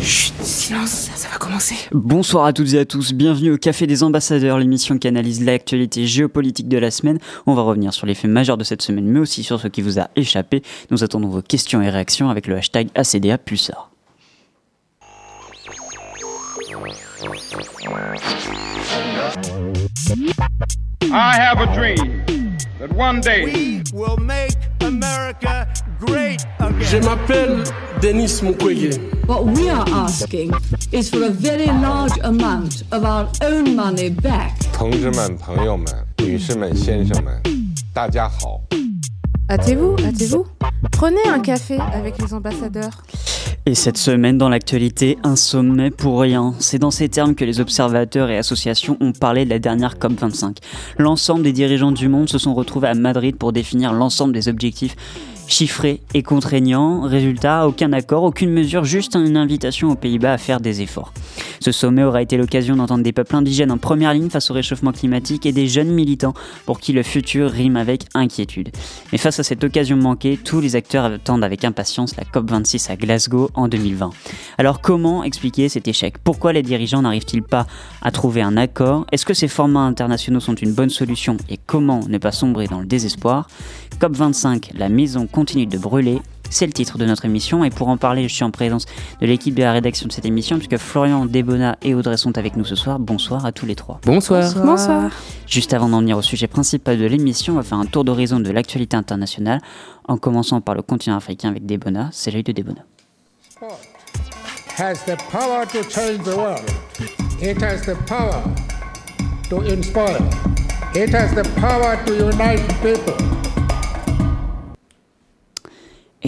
Chut, silence, ça va commencer. Bonsoir à toutes et à tous, bienvenue au Café des Ambassadeurs, l'émission qui analyse l'actualité géopolitique de la semaine. On va revenir sur les faits majeurs de cette semaine, mais aussi sur ce qui vous a échappé. Nous attendons vos questions et réactions avec le hashtag ACDA Pulsar. I have a dream that one day We will make America great again. Je m'appelle Denis Mukwege. What we are asking is for a very large amount of our own money back. 同志们、朋友们、女士们、先生们，大家好。 Hâtez-vous, hâtez-vous. Prenez un café avec les ambassadeurs. Et cette semaine, dans l'actualité, un sommet pour rien. C'est dans ces termes que les observateurs et associations ont parlé de la dernière COP25. L'ensemble des dirigeants du monde se sont retrouvés à Madrid pour définir l'ensemble des objectifs chiffrés et contraignants. Résultat, aucun accord, aucune mesure, juste une invitation aux Pays-Bas à faire des efforts. Ce sommet aura été l'occasion d'entendre des peuples indigènes en première ligne face au réchauffement climatique et des jeunes militants pour qui le futur rime avec inquiétude. Mais face à cette occasion manquée, tous les acteurs attendent avec impatience la COP26 à Glasgow en 2020. Alors comment expliquer cet échec? Pourquoi les dirigeants n'arrivent-ils pas à trouver un accord? Est-ce que ces formats internationaux sont une bonne solution? Et comment ne pas sombrer dans le désespoir? COP25, la maison continue de brûler. C'est le titre de notre émission et pour en parler, je suis en présence de l'équipe de la rédaction de cette émission puisque Florian, Debona et Audrey sont avec nous ce soir. Bonsoir à tous les trois. Bonsoir. Bonsoir. Juste avant d'en venir au sujet principal de l'émission, on va faire un tour d'horizon de l'actualité internationale en commençant par le continent africain avec Debona. C'est l'œil de Debona. has the power to change the world. It has the power to inspire. It has the power to unite people.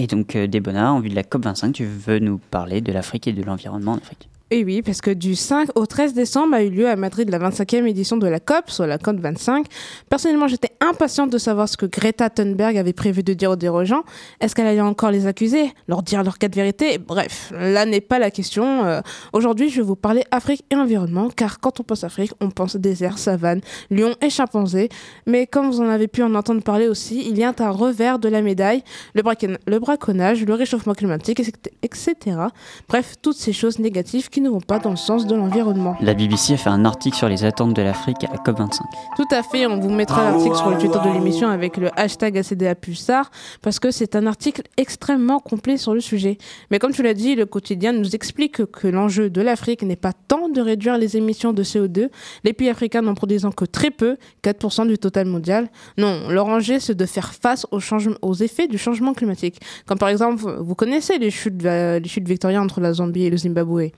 Et donc euh, Debona, en vue de la COP25, tu veux nous parler de l'Afrique et de l'environnement en Afrique? Et oui, parce que du 5 au 13 décembre a eu lieu à Madrid la 25e édition de la COP, soit la COP 25. Personnellement, j'étais impatiente de savoir ce que Greta Thunberg avait prévu de dire aux dirigeants. Est-ce qu'elle allait encore les accuser, leur dire leur cas de vérité Bref, là n'est pas la question. Euh, Aujourd'hui, je vais vous parler Afrique et environnement, car quand on pense Afrique, on pense désert, savane, lion et chimpanzé. Mais comme vous en avez pu en entendre parler aussi, il y a un revers de la médaille, le, le braconnage, le réchauffement climatique, etc. Bref, toutes ces choses négatives qui ne vont pas dans le sens de l'environnement. La BBC a fait un article sur les attentes de l'Afrique à la COP25. Tout à fait, on vous mettra l'article sur le Twitter de l'émission avec le hashtag ACDA Pulsar parce que c'est un article extrêmement complet sur le sujet. Mais comme tu l'as dit, le quotidien nous explique que l'enjeu de l'Afrique n'est pas tant de réduire les émissions de CO2, les pays africains n'en produisant que très peu, 4% du total mondial. Non, leur enjeu c'est de faire face aux, aux effets du changement climatique. Comme par exemple, vous connaissez les chutes, euh, les chutes victoriennes entre la Zambie et le Zimbabwe.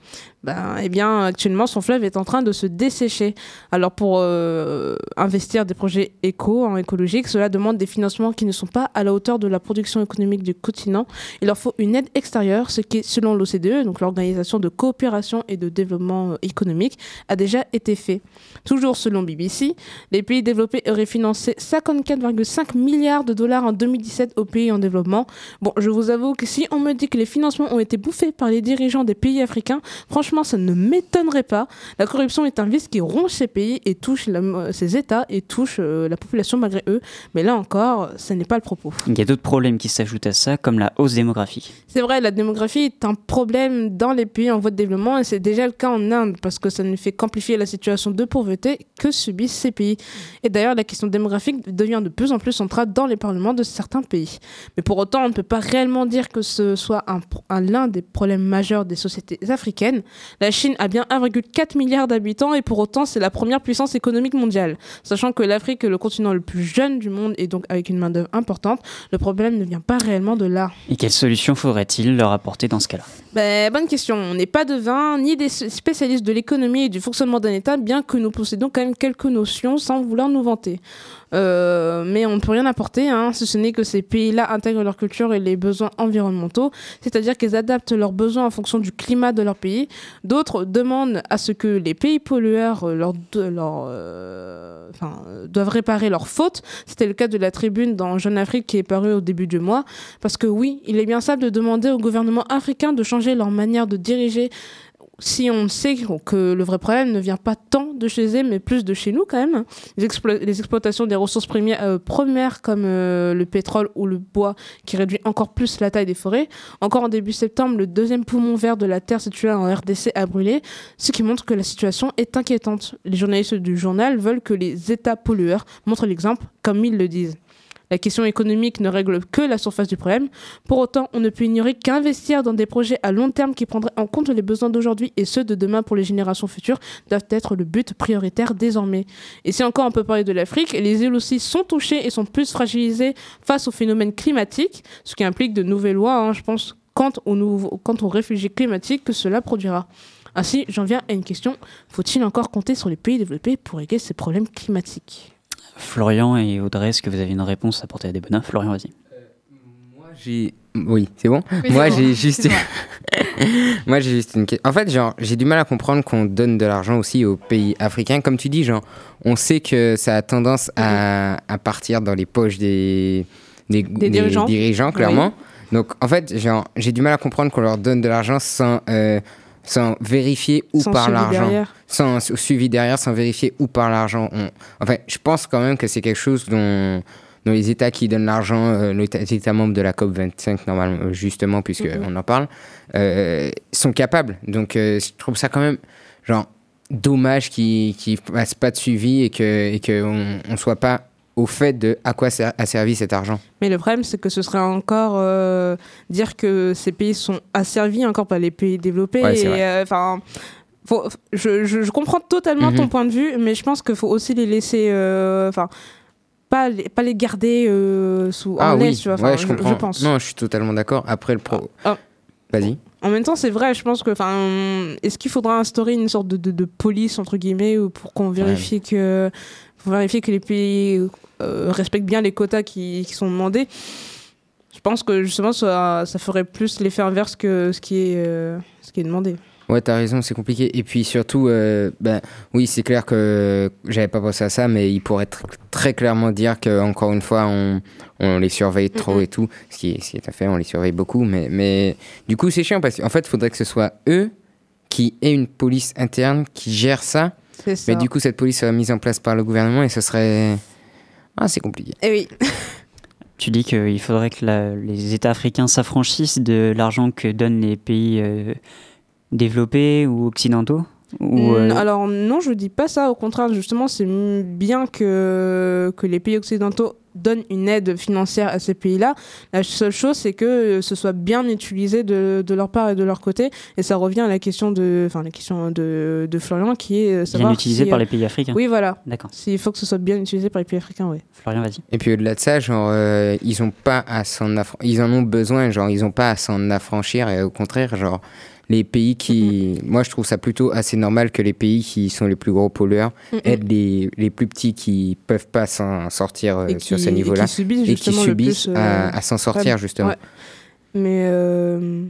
Ben, eh bien, actuellement, son fleuve est en train de se dessécher. Alors, pour euh, investir des projets éco, en écologique, cela demande des financements qui ne sont pas à la hauteur de la production économique du continent. Il leur faut une aide extérieure, ce qui, selon l'OCDE, donc l'Organisation de coopération et de développement euh, économique, a déjà été fait. Toujours selon BBC, les pays développés auraient financé 54,5 milliards de dollars en 2017 aux pays en développement. Bon, je vous avoue que si on me dit que les financements ont été bouffés par les dirigeants des pays africains, franchement, ça ne m'étonnerait pas. La corruption est un vice qui ronge ces pays et touche la- ces États et touche euh, la population malgré eux. Mais là encore, ce n'est pas le propos. Il y a d'autres problèmes qui s'ajoutent à ça, comme la hausse démographique. C'est vrai, la démographie est un problème dans les pays en voie de développement et c'est déjà le cas en Inde parce que ça ne fait qu'amplifier la situation de pauvreté que subissent ces pays. Et d'ailleurs, la question démographique devient de plus en plus centrale dans les parlements de certains pays. Mais pour autant, on ne peut pas réellement dire que ce soit un- l'un des problèmes majeurs des sociétés africaines. La Chine a bien 1,4 milliard d'habitants et pour autant, c'est la première puissance économique mondiale. Sachant que l'Afrique est le continent le plus jeune du monde et donc avec une main-d'œuvre importante, le problème ne vient pas réellement de là. Et quelles solutions faudrait-il leur apporter dans ce cas-là? Ben, bonne question. On n'est pas devins ni des spécialistes de l'économie et du fonctionnement d'un État, bien que nous possédons quand même quelques notions sans vouloir nous vanter. Euh, mais on ne peut rien apporter, hein, si ce n'est que ces pays-là intègrent leur culture et les besoins environnementaux, c'est-à-dire qu'ils adaptent leurs besoins en fonction du climat de leur pays. D'autres demandent à ce que les pays pollueurs euh, leur, euh, doivent réparer leurs fautes. C'était le cas de la tribune dans Jeune Afrique qui est parue au début du mois. Parce que oui, il est bien simple de demander au gouvernement africain de changer leur manière de diriger si on sait que le vrai problème ne vient pas tant de chez eux, mais plus de chez nous quand même, les, explo- les exploitations des ressources premières, euh, comme euh, le pétrole ou le bois, qui réduit encore plus la taille des forêts. Encore en début septembre, le deuxième poumon vert de la Terre situé en RDC a brûlé, ce qui montre que la situation est inquiétante. Les journalistes du journal veulent que les États pollueurs montrent l'exemple, comme ils le disent. La question économique ne règle que la surface du problème. Pour autant, on ne peut ignorer qu'investir dans des projets à long terme qui prendraient en compte les besoins d'aujourd'hui et ceux de demain pour les générations futures doivent être le but prioritaire désormais. Et si encore on peut parler de l'Afrique, les îles aussi sont touchées et sont plus fragilisées face aux phénomènes climatiques, ce qui implique de nouvelles lois, hein, je pense, quant aux réfugiés climatiques que cela produira. Ainsi, j'en viens à une question. Faut-il encore compter sur les pays développés pour régler ces problèmes climatiques? Florian et Audrey, est-ce que vous avez une réponse à apporter à des bonheurs Florian, vas-y. Moi, j'ai. Oui, c'est bon? Oui, Moi, bon. j'ai juste. Moi, j'ai juste une question. En fait, genre, j'ai du mal à comprendre qu'on donne de l'argent aussi aux pays africains. Comme tu dis, genre, on sait que ça a tendance à, à partir dans les poches des, des, des dirigeants. clairement. Donc, en fait, genre, j'ai du mal à comprendre qu'on leur donne de l'argent sans, euh, sans vérifier où Sans suivi l'argent. Sans su- suivi derrière, sans vérifier où part l'argent. On- Enfin, je pense quand même que c'est quelque chose dont, dont les États qui donnent l'argent, euh, les États- membres de la COP25, normalement, euh, justement, puisqu'on Mhm. en parle, euh, sont capables. Donc, euh, je trouve ça quand même, genre, dommage qu'ils ne fassent pas de suivi et qu'on et que on ne soit pas au fait de à quoi a servi cet argent. Mais le problème, c'est que ce serait encore euh, dire que ces pays sont asservis encore par les pays développés. Ouais, et, euh, enfin, je, je- je comprends totalement Mhm. ton point de vue, mais je pense qu'il faut aussi les laisser, euh, pas les, pas les garder sous ah en oui, laisse, tu vois. Ouais, je comprends. pense. Non, je suis totalement d'accord. Après le pro. Ah. Vas-y. En même temps, c'est vrai, je pense que, est-ce qu'il faudra instaurer une sorte de, de, de police entre guillemets ou pour qu'on vérifie que, pour vérifier que les pays euh, respectent bien les quotas qui, qui sont demandés Je pense que justement, ça, ça ferait plus l'effet inverse que ce qui est, euh, ce qui est demandé. Ouais, t'as raison, c'est compliqué. Et puis surtout, euh, ben, oui, c'est clair que j'avais pas pensé à ça, mais il pourrait tr- très clairement dire que encore une fois, on, on les surveille trop et tout, ce qui, est, ce qui est à fait, on les surveille beaucoup, mais, mais du coup, c'est chiant parce qu'en fait, il faudrait que ce soit eux qui aient une police interne qui gère ça, ça. mais du coup, cette police serait mise en place par le gouvernement et ce serait. Ah, c'est compliqué. Eh oui. Tu dis qu'il faudrait que la- les États africains s'affranchissent de l'argent que donnent les pays euh, développés ou occidentaux? Ou, euh, Alors non, je dis pas ça. Au contraire, justement, c'est bien que, que les pays occidentaux donnent une aide financière à ces pays-là. La seule chose, c'est que ce soit bien utilisé de, de leur part et de leur côté. Et ça revient à la question de, enfin, la question de, de Florian, qui est euh, bien si, par euh, les pays africains Oui, voilà. D'accord. S'il faut que ce soit bien utilisé par les pays africains, oui. Florian, vas-y. Et puis au-delà de ça, genre, euh, ils ont pas à s'en affran- ils en ont besoin, genre, ils ont pas à s'en affranchir. Et au contraire, genre, les pays qui, moi, je trouve ça plutôt assez normal que les pays qui sont les plus gros pollueurs Mm, mm. aident les, les plus petits qui peuvent pas s'en sortir euh, Et sur ce et niveau-là qui subissent et qui le subissent plus, euh, à, à s'en sortir justement. Ouais. Mais euh...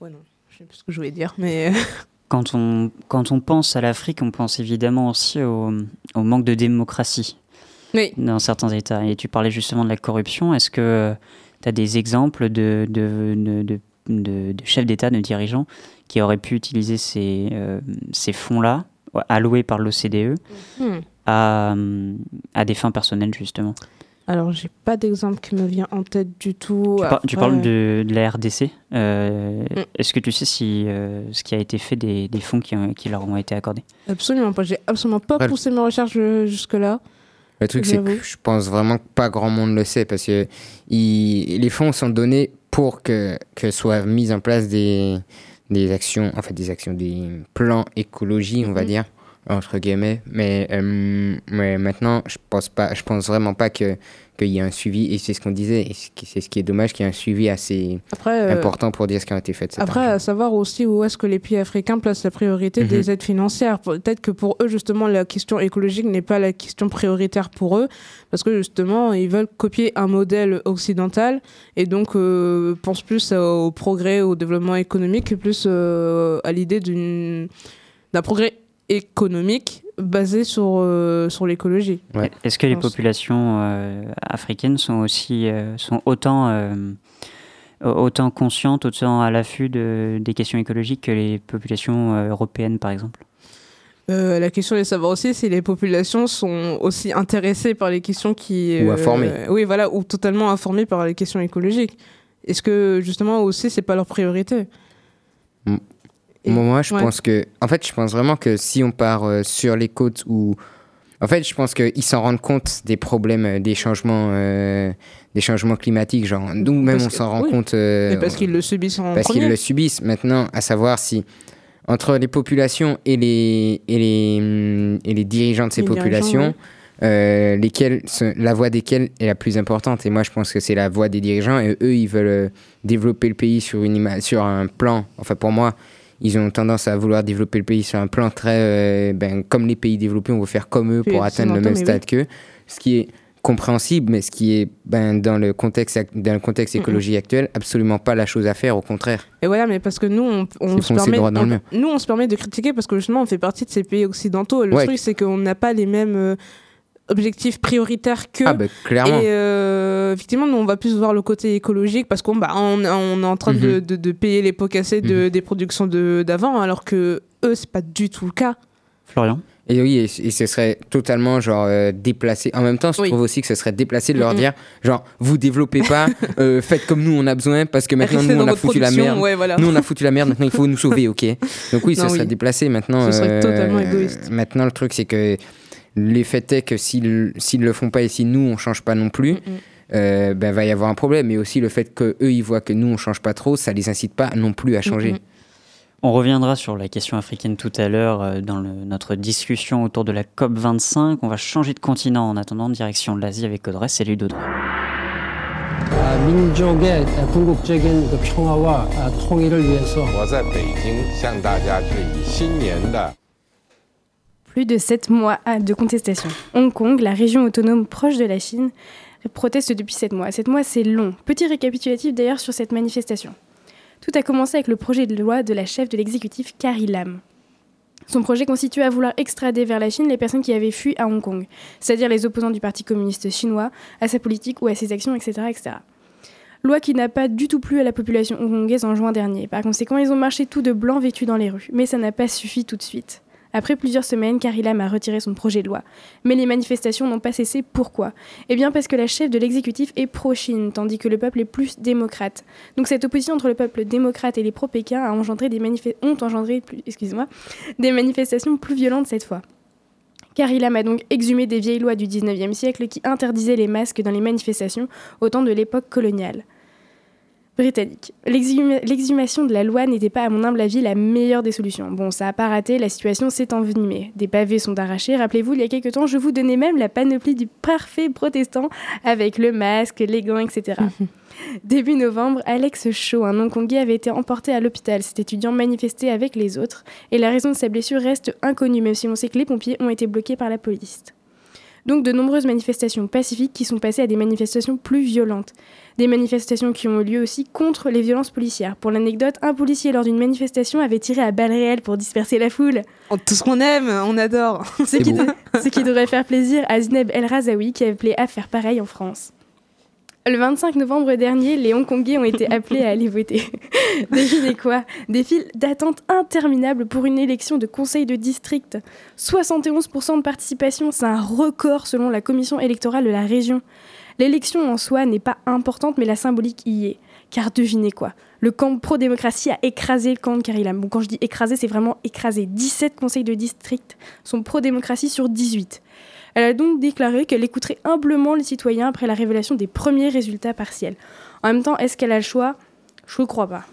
ouais, non, je sais plus ce que je voulais dire, mais Quand on, quand on pense à l'Afrique, on pense évidemment aussi au, au manque de démocratie oui. dans certains États. Et tu parlais justement de la corruption. Est-ce que tu as des exemples de, de, de, de, de- de chefs d'État, de dirigeants qui auraient pu utiliser ces, euh, ces fonds-là, alloués par l'OCDE, Hmm. à, euh, à des fins personnelles, justement Alors, j'ai pas d'exemple qui me vient en tête du tout. tu, par- tu Après, parles de, de la RDC. Euh, Mm. Est-ce que tu sais si euh, ce qui a été fait des, des fonds qui, ont- qui leur ont été accordés? Absolument pas. J'ai absolument pas Ouais. poussé mes recherches jusque-là. Le truc, c'est que je pense vraiment que pas grand monde le sait parce que il- les fonds sont donnés pour que, que soient mises en place des, des actions, en fait, des actions, des plans écologie, on va Mhm. dire, entre guillemets. Mais, euh, mais maintenant, je pense pas, je pense vraiment pas que qu'il y ait un suivi et c'est ce qu'on disait et c'est ce qui est dommage qu'il y ait un suivi assez Après, euh, important pour dire ce qui a été fait cet après argent. à savoir aussi où est-ce que les pays africains placent la priorité Mhm. des aides financières. Peut-être que pour eux, justement, la question écologique n'est pas la question prioritaire pour eux, parce que justement, ils veulent copier un modèle occidental et donc euh, pensent plus au progrès, au développement économique, que plus euh, à l'idée d'un progrès économique basé sur, euh, sur l'écologie. Ouais. Est-ce que les populations euh, africaines sont aussi euh, sont autant euh, autant conscientes, autant à l'affût de, des questions écologiques que les populations européennes, par exemple? Euh, la question est de savoir aussi si les populations sont aussi intéressées par les questions qui... Ou euh, informées. oui, voilà, ou totalement informées par les questions écologiques. Est-ce que justement aussi c'est pas leur priorité? Et- Moi, je ouais. pense que. En fait, je pense vraiment que si on part euh, sur les côtes où. En fait, je pense qu'ils s'en rendent compte des problèmes, euh, des changements, euh, des changements climatiques. Genre, nous même, Parce on s'en rend oui. compte. euh, parce qu'ils le subissent en parce qu'ils le subissent. Maintenant, à savoir si entre les populations et les, et les, hum, et les dirigeants de ces Les populations, euh, lesquels, la voix desquels est la plus importante. Et moi, je pense que c'est la voix des dirigeants. Et eux, ils veulent développer le pays sur, une sur un plan. Enfin, pour moi, ils ont tendance à vouloir développer le pays sur un plan très. euh, ben, comme les pays développés, on veut faire comme eux pour atteindre le même stade qu'eux. Ce qui est compréhensible, mais ce qui est ben, dans le contexte, dans le contexte écologique actuel, absolument pas la chose à faire, au contraire. Et voilà, mais parce que nous, on, on se permet, on- nous, on se permet de critiquer parce que justement, on fait partie de ces pays occidentaux. Le Ouais. truc, c'est qu'on n'a pas les mêmes euh, objectifs prioritaires qu'eux. Ah, ben, clairement. Et euh, effectivement, nous, on va plus voir le côté écologique parce qu'on bah, on, on est en train de, Mhm. de, de payer les pots cassés de, Mhm. des productions de- d'avant, alors que eux, c'est pas du tout le cas. Florian Et oui, et, et ce serait totalement genre euh, déplacé. En même temps, je Oui. trouve aussi que ce serait déplacé de leur Mhm. dire genre vous développez pas, euh, faites comme nous on a besoin parce que maintenant Restez nous on a foutu la merde. ouais, voilà. Nous on a foutu la merde, maintenant il faut nous sauver, ok Donc oui, ça Non, serait oui. déplacé maintenant. Ce serait euh, totalement égoïste. Maintenant le truc c'est que les faits est que s'ils s'ils le font pas et si nous on change pas non plus, euh, ben va y avoir un problème. Mais aussi le fait que eux ils voient que nous on change pas trop, ça les incite pas non plus à changer. On reviendra sur la question africaine tout à l'heure euh, dans le- notre discussion autour de la COP25. On va changer de continent en attendant, direction l'Asie avec Audrey. Salut d'Audrey. De 7 mois à- de contestation. Hong Kong, la région autonome proche de la Chine, proteste depuis 7 mois. 7 mois, c'est long. Petit récapitulatif d'ailleurs sur cette manifestation. Tout a commencé avec le projet de loi de la chef de l'exécutif Carrie Lam. Son projet constituait à vouloir extrader vers la Chine les personnes qui avaient fui à Hong Kong, c'est-à-dire les opposants du Parti communiste chinois, à sa politique ou à ses actions, etc. etc. Loi qui n'a pas du tout plu à la population hongkongaise en juin dernier. Par conséquent, ils ont marché tout de blanc vêtus dans les rues. Mais ça n'a pas suffi tout de suite. Après plusieurs semaines, Carrie Lam a retiré son projet de loi. Mais les manifestations n'ont pas cessé. Pourquoi? Eh bien parce que la chef de l'exécutif est pro-Chine, tandis que le peuple est plus démocrate. Donc cette opposition entre le peuple démocrate et les pro-Pékin a engendré des ont engendré des manifestations plus violentes cette fois. Carrie Lam a donc exhumé des vieilles lois du 19e siècle qui interdisaient les masques dans les manifestations au temps de l'époque coloniale britannique. L'exhuma- L'exhumation de la loi n'était pas, à mon humble avis, la meilleure des solutions. Bon, ça n'a pas raté, la situation s'est envenimée. Des pavés sont arrachés. Rappelez-vous, il y a quelques temps, je vous donnais même la panoplie du parfait protestant avec le masque, les gants, etc. Début novembre, Alex Shaw, un Hongkongais, avait été emporté à l'hôpital. Cet étudiant manifestait avec les autres et la raison de sa blessure reste inconnue, même si on sait que les pompiers ont été bloqués par la police. Donc de nombreuses manifestations pacifiques qui sont passées à des manifestations plus violentes. Des manifestations qui ont eu lieu aussi contre les violences policières. Pour l'anecdote, un policier lors d'une manifestation avait tiré à balles réelles pour disperser la foule. Oh, Tout ce qu'on aime, on adore. Ce qui, de- ce qui devrait faire plaisir à Zineb El Razaoui qui appelait à faire pareil en France. Le 25 novembre dernier, les Hongkongais ont été appelés à aller voter. Devinez quoi Des files d'attente interminables pour une élection de conseil de district. 71% de participation, c'est un record selon la commission électorale de la région. L'élection en soi n'est pas importante, mais la symbolique y est. Car devinez quoi Le camp pro-démocratie a écrasé le camp de Carrie Lam. Bon, quand je dis écrasé, c'est vraiment écrasé. 17 conseils de district sont pro-démocratie sur 18. Elle a donc déclaré qu'elle écouterait humblement les citoyens après la révélation des premiers résultats partiels. En même temps, est-ce qu'elle a le choix? Je ne crois pas.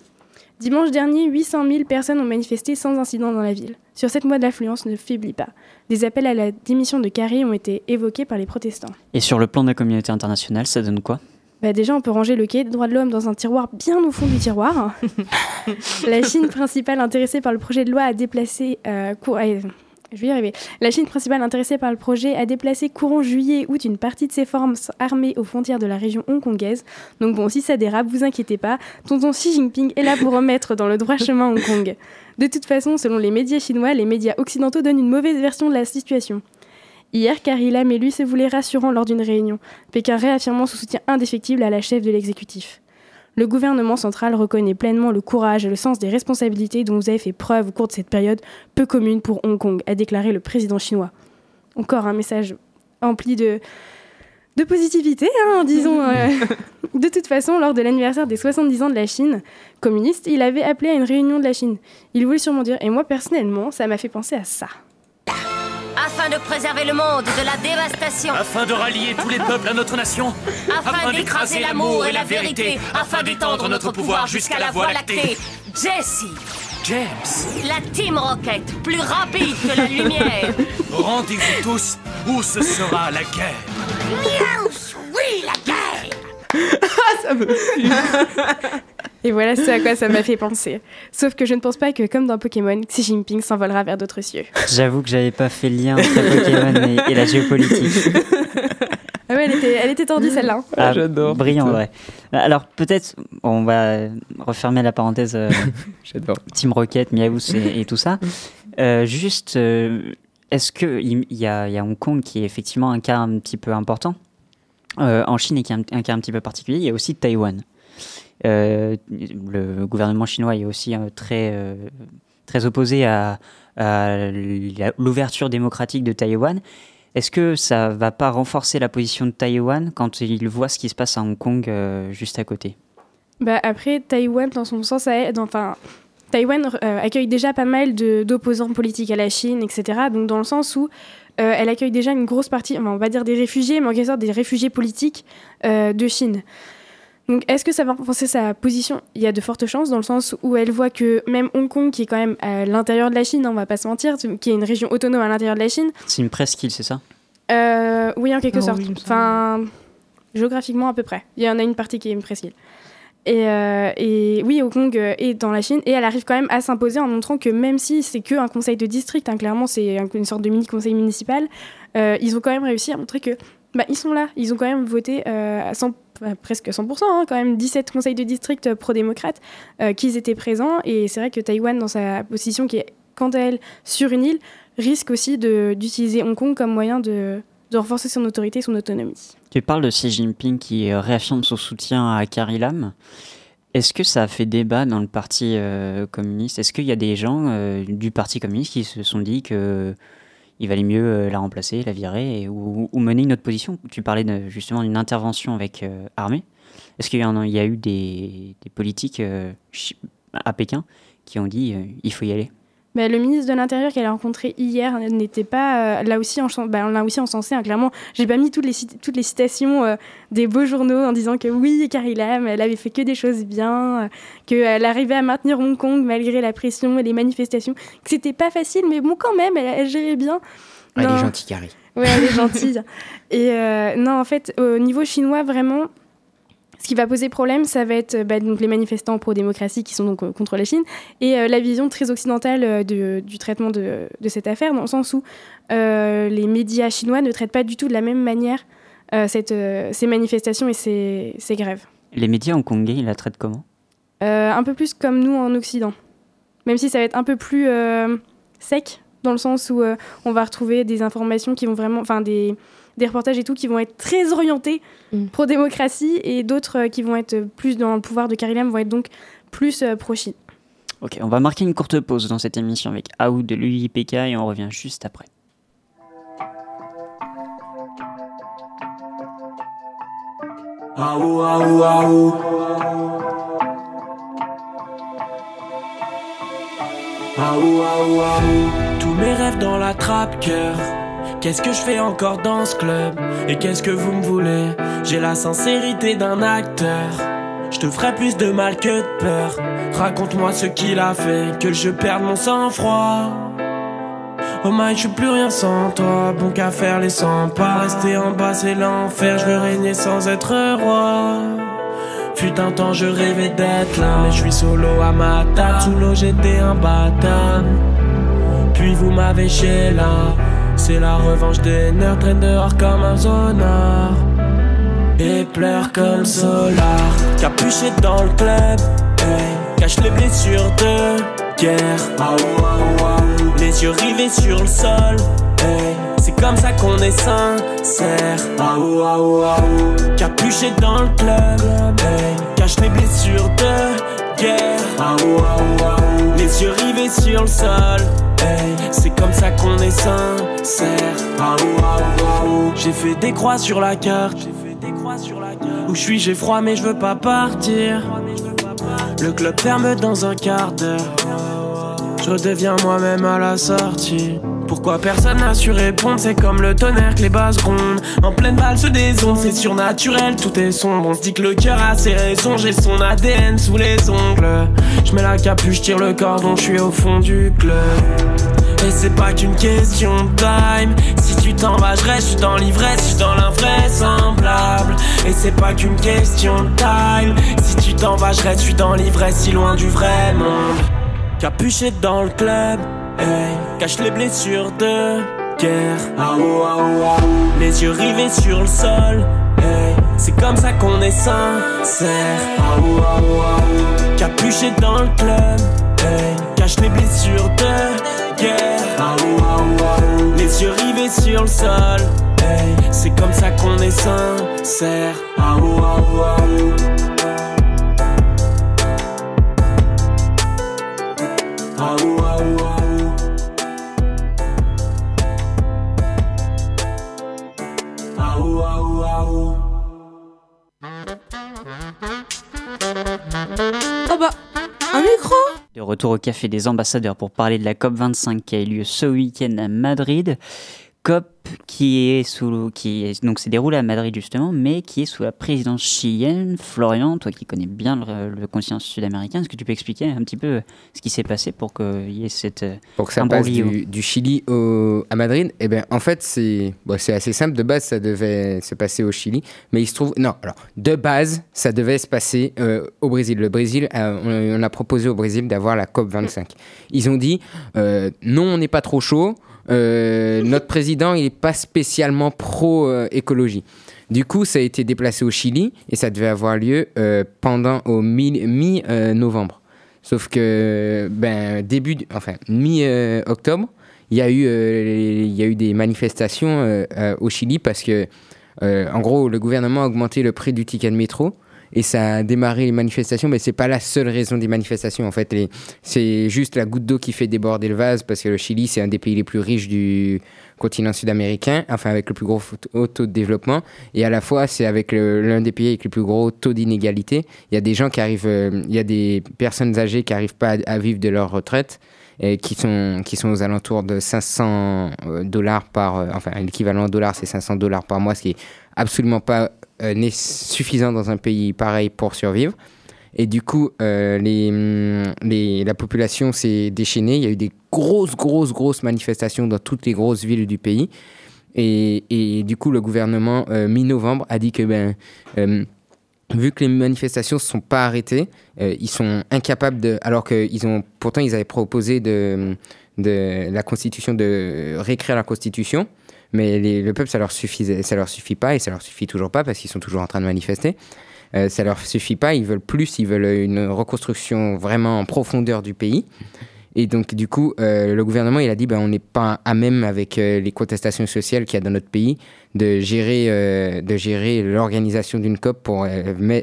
Dimanche dernier, 800 000 personnes ont manifesté sans incident dans la ville. Sur sept mois de l'affluence ne faiblit pas. Des appels à la démission de Carrie ont été évoqués par les protestants. Et sur le plan de la communauté internationale, ça donne quoi? Bah déjà, on peut ranger le quai des droits de l'homme dans un tiroir bien au fond du tiroir. la Chine principale intéressée par le projet de loi a déplacé... euh, cour- euh, je vais y arriver. La Chine principale intéressée par le projet a déplacé courant juillet-août une partie de ses forces armées aux frontières de la région hongkongaise. Donc bon, si ça dérape, vous inquiétez pas, tonton Xi Jinping est là pour remettre dans le droit chemin Hong Kong. De toute façon, selon les médias chinois, les médias occidentaux donnent une mauvaise version de la situation. Hier, Carrie Lam et lui se voulaient rassurants lors d'une réunion, Pékin réaffirmant son soutien indéfectible à la chef de l'exécutif. Le gouvernement central reconnaît pleinement le courage et le sens des responsabilités dont vous avez fait preuve au cours de cette période peu commune pour Hong Kong, a déclaré le président chinois. Encore un message empli de, de positivité, hein, disons. euh. De toute façon, lors de l'anniversaire des 70 ans de la Chine communiste, il avait appelé à une réunion de la Chine. Il voulait sûrement dire, et moi personnellement, ça m'a fait penser à ça. Afin de préserver le monde de la dévastation. Afin de rallier tous les peuples à notre nation. Afin d'écraser l'amour et la vérité. Afin d'étendre notre pouvoir jusqu'à la voie lactée. Jessie, James, la Team Rocket, plus rapide que la lumière. rendez-vous tous où ce sera la guerre. Miaus, oui, la guerre. Et voilà ce à quoi ça m'a fait penser. Sauf que je ne pense pas que, comme dans Pokémon, Xi Jinping s'envolera vers d'autres cieux. J'avoue que j'avais pas fait le lien entre Pokémon et, et la géopolitique. Ah ouais, elle était, elle était tordue celle-là. hein. Ah, J'adore. Brillant, ouais. Alors peut-être, on va refermer la parenthèse euh, J'adore. Team Rocket, Miaous et, et tout ça. Euh, juste, euh, est-ce qu'il il y, y a Hong Kong qui est effectivement un cas un petit peu important euh, En Chine, et qui est un, un cas un petit peu particulier, il y a aussi Taïwan. Euh, le gouvernement chinois est aussi euh, très, euh, très opposé à, l'ouverture démocratique de Taïwan. Est-ce que ça va pas renforcer la position de Taïwan quand il voit ce qui se passe à Hong Kong juste à côté? Bah après, Taïwan, dans son sens, enfin, Taïwan accueille déjà pas mal d'opposants politiques à la Chine, etc. Donc dans le sens où elle accueille déjà une grosse partie, on va dire des réfugiés, mais en quelque sorte des réfugiés politiques de Chine. Donc est-ce que ça va renforcer sa position? Il y a de fortes chances dans le sens où elle voit que même Hong Kong, qui est quand même à l'intérieur de la Chine, hein, on va pas se mentir, qui est une région autonome à l'intérieur de la Chine, C'est une presqu'île, c'est ça? Euh, oui, en quelque Oh, sorte. oui, enfin, géographiquement à peu près. Il y en a une partie qui est une presqu'île. Et, euh, et oui, Hong Kong euh, est dans la Chine et elle arrive quand même à s'imposer en montrant que même si c'est que un conseil de district, hein, clairement c'est un- une sorte de mini conseil municipal, euh, ils ont quand même réussi à montrer que bah, ils sont là. Ils ont quand même voté euh, à 100, euh, presque 100%, hein, quand même 17 conseils de district euh, pro-démocrates euh, qu'ils étaient présents. Et c'est vrai que Taïwan, dans sa position qui est quant à elle sur une île, risque aussi d'utiliser Hong Kong comme moyen de, de renforcer son autorité et son autonomie. Tu parles de Xi Jinping qui euh, réaffirme son soutien à Carrie Lam. Est-ce que ça a fait débat dans le parti euh, communiste? Est-ce qu'il y a des gens du parti communiste qui se sont dit que il valait mieux euh, la remplacer, la virer ou, mener une autre position Tu parlais justement d'une intervention avec euh, armée. Est-ce qu'il y, a- eu des, politiques euh, à Pékin qui ont dit euh, il faut y aller? Bah, le ministre de l'Intérieur qu'elle a rencontré hier n'était pas euh, là aussi en bah, on l'a aussi encensé hein, clairement j'ai pas mis toutes les toutes les citations euh, des beaux journaux en disant que oui Carrie Lam elle avait fait que des choses bien euh, qu'elle arrivait à maintenir Hong Kong malgré la pression et les manifestations que c'était pas facile mais bon quand même elle, elle gérait bien Elle Non. est gentille, Carrie. Ouais, elle est gentille. Et euh, non, en fait, au niveau chinois, vraiment, ce qui va poser problème, ça va être euh, bah, donc les manifestants pro-démocratie qui sont donc euh, contre la Chine et euh, la vision très occidentale euh, de- du traitement de, de cette affaire, dans le sens où les médias chinois ne traitent pas du tout de la même manière cette, ces manifestations et ces, ces grèves. Les médias hongkongais, ils la traitent comment? Un peu plus comme nous en Occident. Même si ça va être un peu plus sec, dans le sens où on va retrouver des informations qui vont vraiment. Enfin, des, des reportages et tout qui vont être très orientés Mm. pro-démocratie et d'autres euh, qui vont être plus dans le pouvoir de Carrie Lam vont être donc plus euh, pro-Chine. Ok, on va marquer une courte pause dans cette émission avec Aoud de l'UIPK et on revient juste après. Aou, aou, aou. Aou, aou, aou. Tous mes rêves dans la trappe cœur. Qu'est-ce que je fais encore dans ce club? Et qu'est-ce que vous me voulez? J'ai la sincérité d'un acteur. Je te ferai plus de mal que de peur. Raconte-moi ce qu'il a fait, que je perde mon sang-froid. Oh my, je suis plus rien sans toi. Bon qu'à faire les 100 pas. Rester en bas, c'est l'enfer. Je veux régner sans être roi. Fut un temps, je rêvais d'être là. Mais je suis solo à ma table. Sous l'eau, j'étais un bâtard. Puis vous m'avez chez là. C'est la revanche des nerfs. Traîne dehors comme un zonard. Et pleure comme Solar. Capuché dans le club. hey. Cache les blessures de guerre. Aou. Les yeux rivés sur le sol. hey. C'est comme ça qu'on est sincère. Aou. Capuché dans le club. hey. Cache les blessures Waouh, waouh, waouh. Les yeux rivés sur le sol. C'est comme ça qu'on est sincère. J'ai fait des croix sur la carte. Où je suis, j'ai froid, mais je veux pas partir. Le club ferme dans un quart d'heure. Je redeviens moi-même à la sortie. Pourquoi personne n'a su répondre C'est comme le tonnerre que les basses grondent En pleine valse des ondes, c'est surnaturel, tout est sombre. On se dit que le cœur a ses raisons, j'ai son ADN sous les ongles. Je mets la capuche, tire le cordon, je suis au fond du club. Et c'est pas qu'une question de time. Si tu t'en vas, je suis dans l'ivresse, je suis dans l'invraisemblable. Et c'est pas qu'une question de time. Si tu t'en je suis dans l'ivresse, si loin du vrai monde. Capuché dans le club, cache les blessures de guerre. Les yeux rivés sur le sol, c'est comme ça qu'on est sincère. Ah. Capuché dans le club, cache les blessures de guerre. Les yeux rivés sur le sol, c'est comme ça qu'on est sincère. Bah, un De retour au Café des ambassadeurs pour parler de la COP25 qui a eu lieu ce week-end à Madrid. COP qui est sous qui est, donc se déroule à Madrid justement, mais qui est sous la présidence chilienne. Florian, toi qui connais bien le, le continent sud-américain, est-ce que tu peux expliquer un petit peu ce qui s'est passé pour qu'il y ait cette Pour que ça passe du, du Chili au, à Madrid, eh ben, en fait, c'est bon, c'est assez simple. De base, ça devait se passer au Chili. Mais il se trouve. Non, alors, de base, ça devait se passer euh, au Brésil. Le Brésil, euh, on, on, a proposé au Brésil d'avoir la COP25. Ils ont dit euh, non, on n'est pas trop chaud. notre président, n'est pas spécialement pro-écologie. Du coup, ça a été déplacé au Chili et ça devait avoir lieu pendant au mi-novembre. Sauf que, ben, début, enfin, mi-octobre, il y, a eu, euh, il y a eu des manifestations euh, euh, au Chili parce que, en gros, le gouvernement a augmenté le prix du ticket de métro et ça a démarré les manifestations, mais c'est pas la seule raison des manifestations. En fait, c'est juste la goutte d'eau qui fait déborder le vase parce que le Chili, c'est un des pays les plus riches du continent sud-américain, enfin avec le plus gros taux de développement, et à la fois c'est avec l'un des pays avec le plus gros taux d'inégalité. Il y a des gens qui arrivent, euh, il y a des personnes âgées qui n'arrivent pas à, vivre de leur retraite. Et qui sont, qui sont aux alentours de 500 dollars par... Euh, enfin, l'équivalent en dollars, c'est 500 dollars par mois, ce qui est absolument pas euh, n'est suffisant dans un pays pareil pour survivre. Et du coup, euh, les, la population s'est déchaînée. Il y a eu des grosses, grosses, grosses manifestations dans toutes les grosses villes du pays. Et, du coup, le gouvernement, euh, mi-novembre, a dit que, ben, euh, vu que les manifestations ne sont pas arrêtées, euh, ils sont incapables de. Alors qu'ils ont. Pourtant, ils avaient proposé de, de la Constitution, de réécrire la Constitution. Mais le peuple, ça leur suffisait, ça leur suffit pas et ça leur suffit toujours pas parce qu'ils sont toujours en train de manifester. Euh, ça leur suffit pas, ils veulent plus, ils veulent une reconstruction vraiment en profondeur du pays. Et donc, du coup, euh, le gouvernement, il a dit, ben, on n'est pas à même avec euh, les contestations sociales qu'il y a dans notre pays de gérer, euh, de gérer l'organisation d'une COP pour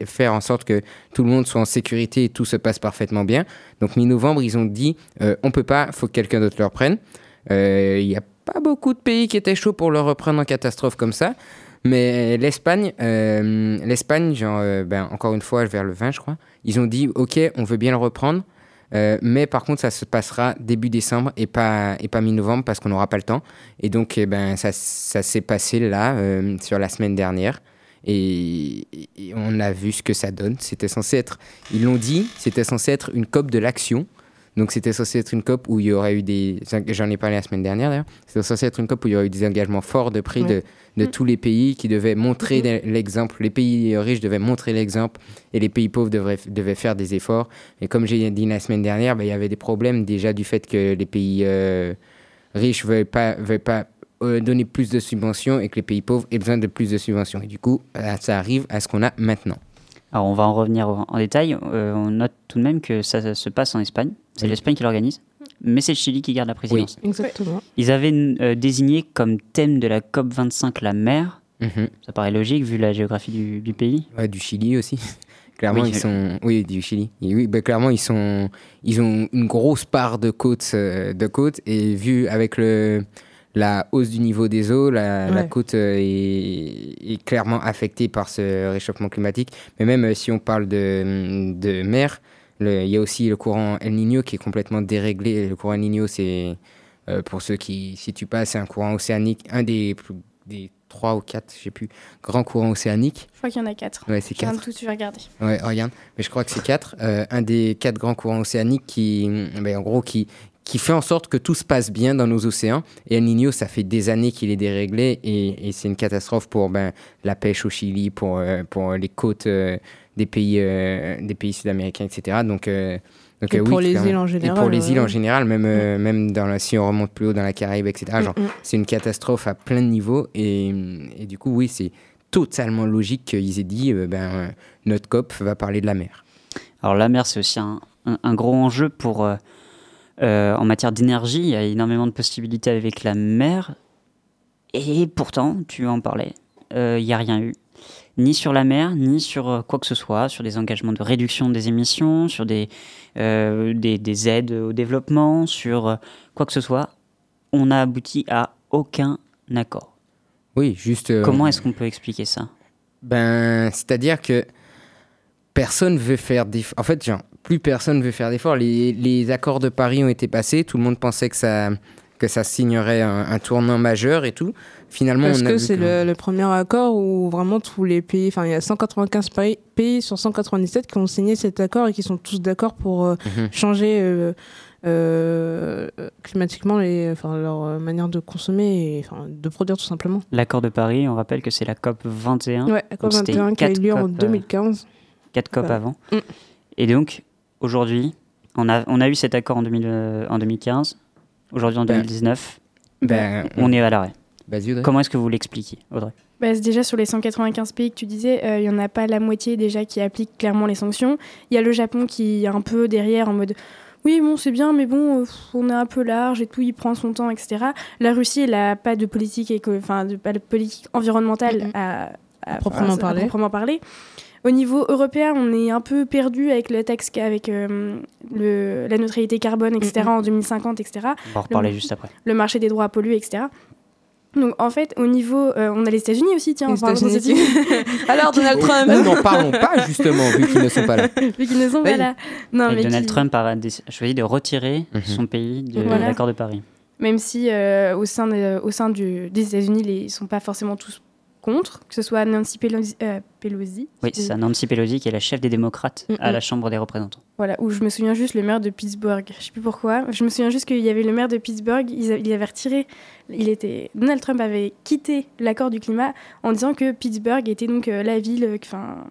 faire en sorte que tout le monde soit en sécurité et tout se passe parfaitement bien. Donc, mi-novembre, ils ont dit, on peut pas, faut que quelqu'un d'autre le reprenne. Il y a pas beaucoup de pays qui étaient chauds pour le reprendre en catastrophe comme ça. Mais l'Espagne, euh, l'Espagne, genre, euh, ben, encore une fois, vers le 20, je crois, ils ont dit, OK, on veut bien le reprendre, euh, mais par contre, ça se passera début décembre et pas, et pas mi-novembre parce qu'on n'aura pas le temps. Et donc, eh ben, ça, ça s'est passé là, sur la semaine dernière. Et, et, on a vu ce que ça donne. C'était censé être, ils l'ont dit, c'était censé être une COP de l'action. Donc c'était censé être une COP où il y aurait eu des... J'en ai parlé la semaine dernière d'ailleurs. C'était censé être une COP où il y aurait eu des engagements forts de prix ouais. de, de mmh. tous les pays qui devaient montrer mmh. l'exemple. Les pays riches devaient montrer l'exemple et les pays pauvres devraient, devaient faire des efforts. Et comme j'ai dit la semaine dernière, bah, il y avait des problèmes déjà du fait que les pays euh, riches ne veulent pas, veulent pas euh, donner plus de subventions et que les pays pauvres aient besoin de plus de subventions. Et du coup, ça arrive à ce qu'on a maintenant. Alors on va en revenir en détail. Euh, on note tout de même que ça, ça se passe en Espagne. C'est oui. l'Espagne qui l'organise, mais c'est le Chili qui garde la présidence. Oui, exactement. Ils avaient euh, désigné comme thème de la COP 25 la mer. Mm -hmm. Ça paraît logique vu la géographie du, du pays. Ouais, du Chili aussi. Clairement, Oui, ils sont. Oui, du Chili. Et oui, bah, clairement, ils sont. Ils ont une grosse part de côte, euh, de côte et vu avec le la hausse du niveau des eaux, la, côte euh, est, est clairement affectée par ce réchauffement climatique. Mais même euh, si on parle de, de mer, il y a aussi le courant El Niño qui est complètement déréglé. Le courant El Niño, c'est euh, pour ceux qui ne situent pas, c'est un courant océanique, un des trois ou quatre, je sais plus, grands courants océaniques. Je crois qu'il y en a quatre. Ouais, c'est Je quatre. tout, tu vas regarder. Ouais, regarde, mais je crois que c'est quatre. Euh, un des quatre grands courants océaniques qui, ben, en gros, qui, qui fait en sorte que tout se passe bien dans nos océans. Et El Niño, ça fait des années qu'il est déréglé et, et c'est une catastrophe pour ben, la pêche au Chili, pour, euh, pour les côtes des pays, euh, des pays sud-américains, etc. Donc, euh, donc Et euh, pour oui, les clairement. îles en Et général, pour les îles en général, même, euh, même dans la, si on remonte plus haut dans la Caraïbe, etc. Genre, Mm, mm. c'est une catastrophe à plein de niveaux. Et, et du coup, oui, c'est totalement logique qu'ils aient dit, euh, ben, euh, notre COP va parler de la mer. Alors la mer, c'est aussi un, un- un gros enjeu pour, euh, euh, en matière d'énergie. Il y a énormément de possibilités avec la mer. Et pourtant, tu en parlais, euh, il n'y a rien eu. Ni sur la mer, ni sur euh, quoi que ce soit, sur des engagements de réduction des émissions, sur des, euh, des, des aides au développement, sur euh, quoi que ce soit. On n'a abouti à aucun accord. Oui, juste. euh, Comment est-ce qu'on peut expliquer ça? Ben, c'est-à-dire que personne veut faire d'efforts. En fait, genre, plus personne veut faire d'efforts. Les, les accords de Paris ont été passés. Tout le monde pensait que ça, que ça signerait un, un tournant majeur et tout. Finalement, Parce on a que c'est le, le premier accord où vraiment tous les pays, enfin il y a 195 pays, pays sur 197 qui ont signé cet accord et qui sont tous d'accord pour euh, Mhm. changer euh, euh, climatiquement les, enfin, leur manière de consommer et de produire tout simplement. L'accord de Paris, on rappelle que c'est la COP 21. Ouais, accord Donc, c'était 21 qui a eu lieu en COP, euh, 2015. quatre COP Voilà. avant. Mm. Et donc, aujourd'hui, on a, on a eu cet accord en, 2000, euh, en 2015. Aujourd'hui, en Ben, 2019, ben, on est à l'arrêt. Vas-y, Audrey. Comment est-ce que vous l'expliquez, Audrey? Bah, c'est déjà sur les 195 pays que tu disais, euh, il y en a pas la moitié déjà qui appliquent clairement les sanctions. Il y a le Japon qui est un peu derrière en mode oui bon c'est bien mais bon euh, on est un peu large et tout il prend son temps etc. La Russie elle a pas de politique éco- enfin de, pas de politique environnementale à, à- Proprement enfin, à parler. proprement parler. Au niveau européen, on est un peu perdu avec le taxe avec euh, le, la neutralité carbone, etc. en 2050, etc. On va en reparler Le- juste après. Le marché des droits à polluer, etc. Donc en fait, au niveau, euh, on a les États-Unis aussi, tiens. Les en parlant des États-Unis. États-Unis. Alors Donald Trump. Nous n'en parlons pas, justement, vu qu'ils ne sont pas là. Vu qu'ils ne sont pas Oui. là. Non, Et mais Donald qui- Trump a choisi de retirer Mhm. son pays de Voilà. l'accord de Paris. Même si euh, au sein, de- au sein du, des États-Unis, ils ne sont pas forcément tous contre, que ce soit Nancy Pelosi. euh, Pelosi Oui, c'est ça. Nancy Pelosi, qui est la chef des démocrates Mm, à mm. la Chambre des représentants. Voilà, où je me souviens juste le maire de Pittsburgh. Je sais plus pourquoi. Je me souviens juste qu'il y avait le maire de Pittsburgh. Il, avait retiré. Il était. Donald Trump avait quitté l'accord du climat en disant que Pittsburgh était donc euh, la ville. euh, Enfin,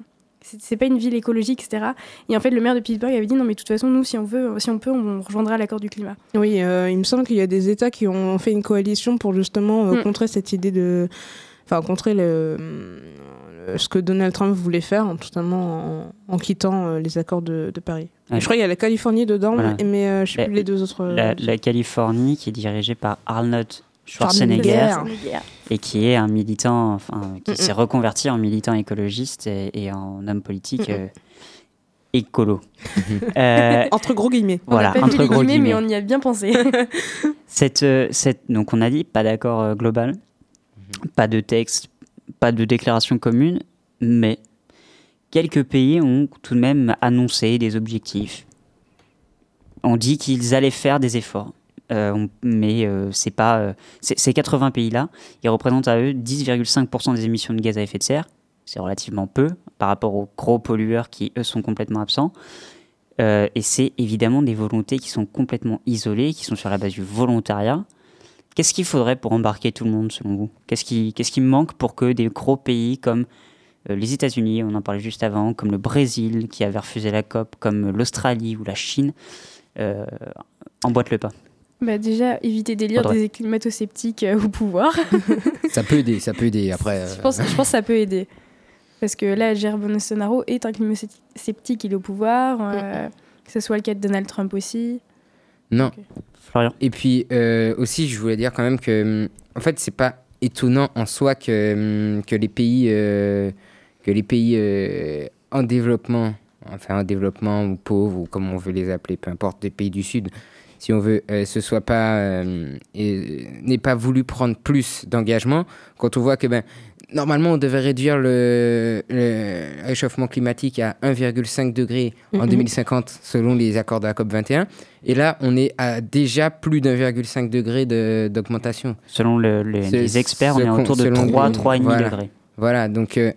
c'est c'est pas une ville écologique, etc. Et en fait, le maire de Pittsburgh avait dit non, mais de toute façon, nous, si on veut, si on peut, on rejoindra l'accord du climat. Oui, euh, il me semble qu'il y a des États qui ont fait une coalition pour justement euh, Mm. contrer cette idée de. Enfin, contrer le, le- ce que Donald Trump voulait faire, hein, totalement en, en quittant euh, les accords de, de Paris. Ouais. Je crois qu'il y a la Californie dedans, Voilà. mais euh, je sais La- plus les deux autres. euh, La, la Californie, qui est dirigée par Arnold Schwarzenegger, Schwarzenegger. et qui est un militant, enfin, qui Mm, s'est reconverti en militant écologiste et, et en homme politique Mm, mm. euh, écolo. Euh, Entre gros guillemets. voilà, on n'a pas entre vu les gros guillemets, mais on y a bien pensé. Cette, cette, donc on a dit pas d'accord euh, global, pas de texte, pas de déclaration commune, mais quelques pays ont tout de même annoncé des objectifs. On dit qu'ils allaient faire des efforts, Euh, mais euh, c'est pas euh, ces 80 pays-là, ils représentent à eux 10,5% des émissions de gaz à effet de serre. C'est relativement peu par rapport aux gros pollueurs qui eux sont complètement absents. Et c'est évidemment des volontés qui sont complètement isolées, qui sont sur la base du volontariat. Qu'est-ce qu'il faudrait pour embarquer tout le monde, selon vous? Qu'est-ce qui, qu'est-ce qui manque pour que des gros pays comme euh, les États-Unis, on en parlait juste avant, comme le Brésil, qui avait refusé la COP, comme l'Australie ou la Chine, euh, emboîtent le pas? Bah, déjà, éviter d'élire Audrey. des climato-sceptiques euh, au pouvoir. Ça peut aider, ça peut aider. Après, euh, Je pense, je pense que ça peut aider. Parce que là, Jair Bolsonaro est un climato-sceptique, il est au pouvoir. euh, que ce soit le cas de Donald Trump aussi. Non. Et puis euh, aussi, je voulais dire quand même que, hum, en fait, c'est pas étonnant en soi que, hum, que les pays, euh, que les pays euh, en développement enfin en développement ou pauvres ou comme on veut les appeler, peu importe, des pays du Sud, si on veut, ce soit pas n'ait pas voulu prendre plus d'engagement, quand on voit que ben normalement on devait réduire le, le réchauffement climatique à 1,5 degré en Mhm. 2050 selon les accords de la COP 21, et là on est à déjà plus d'1,5 degré de- d'augmentation. Selon le- les, experts, on est autour de selon 3, les- 3,5 voilà. degrés. Voilà, donc euh,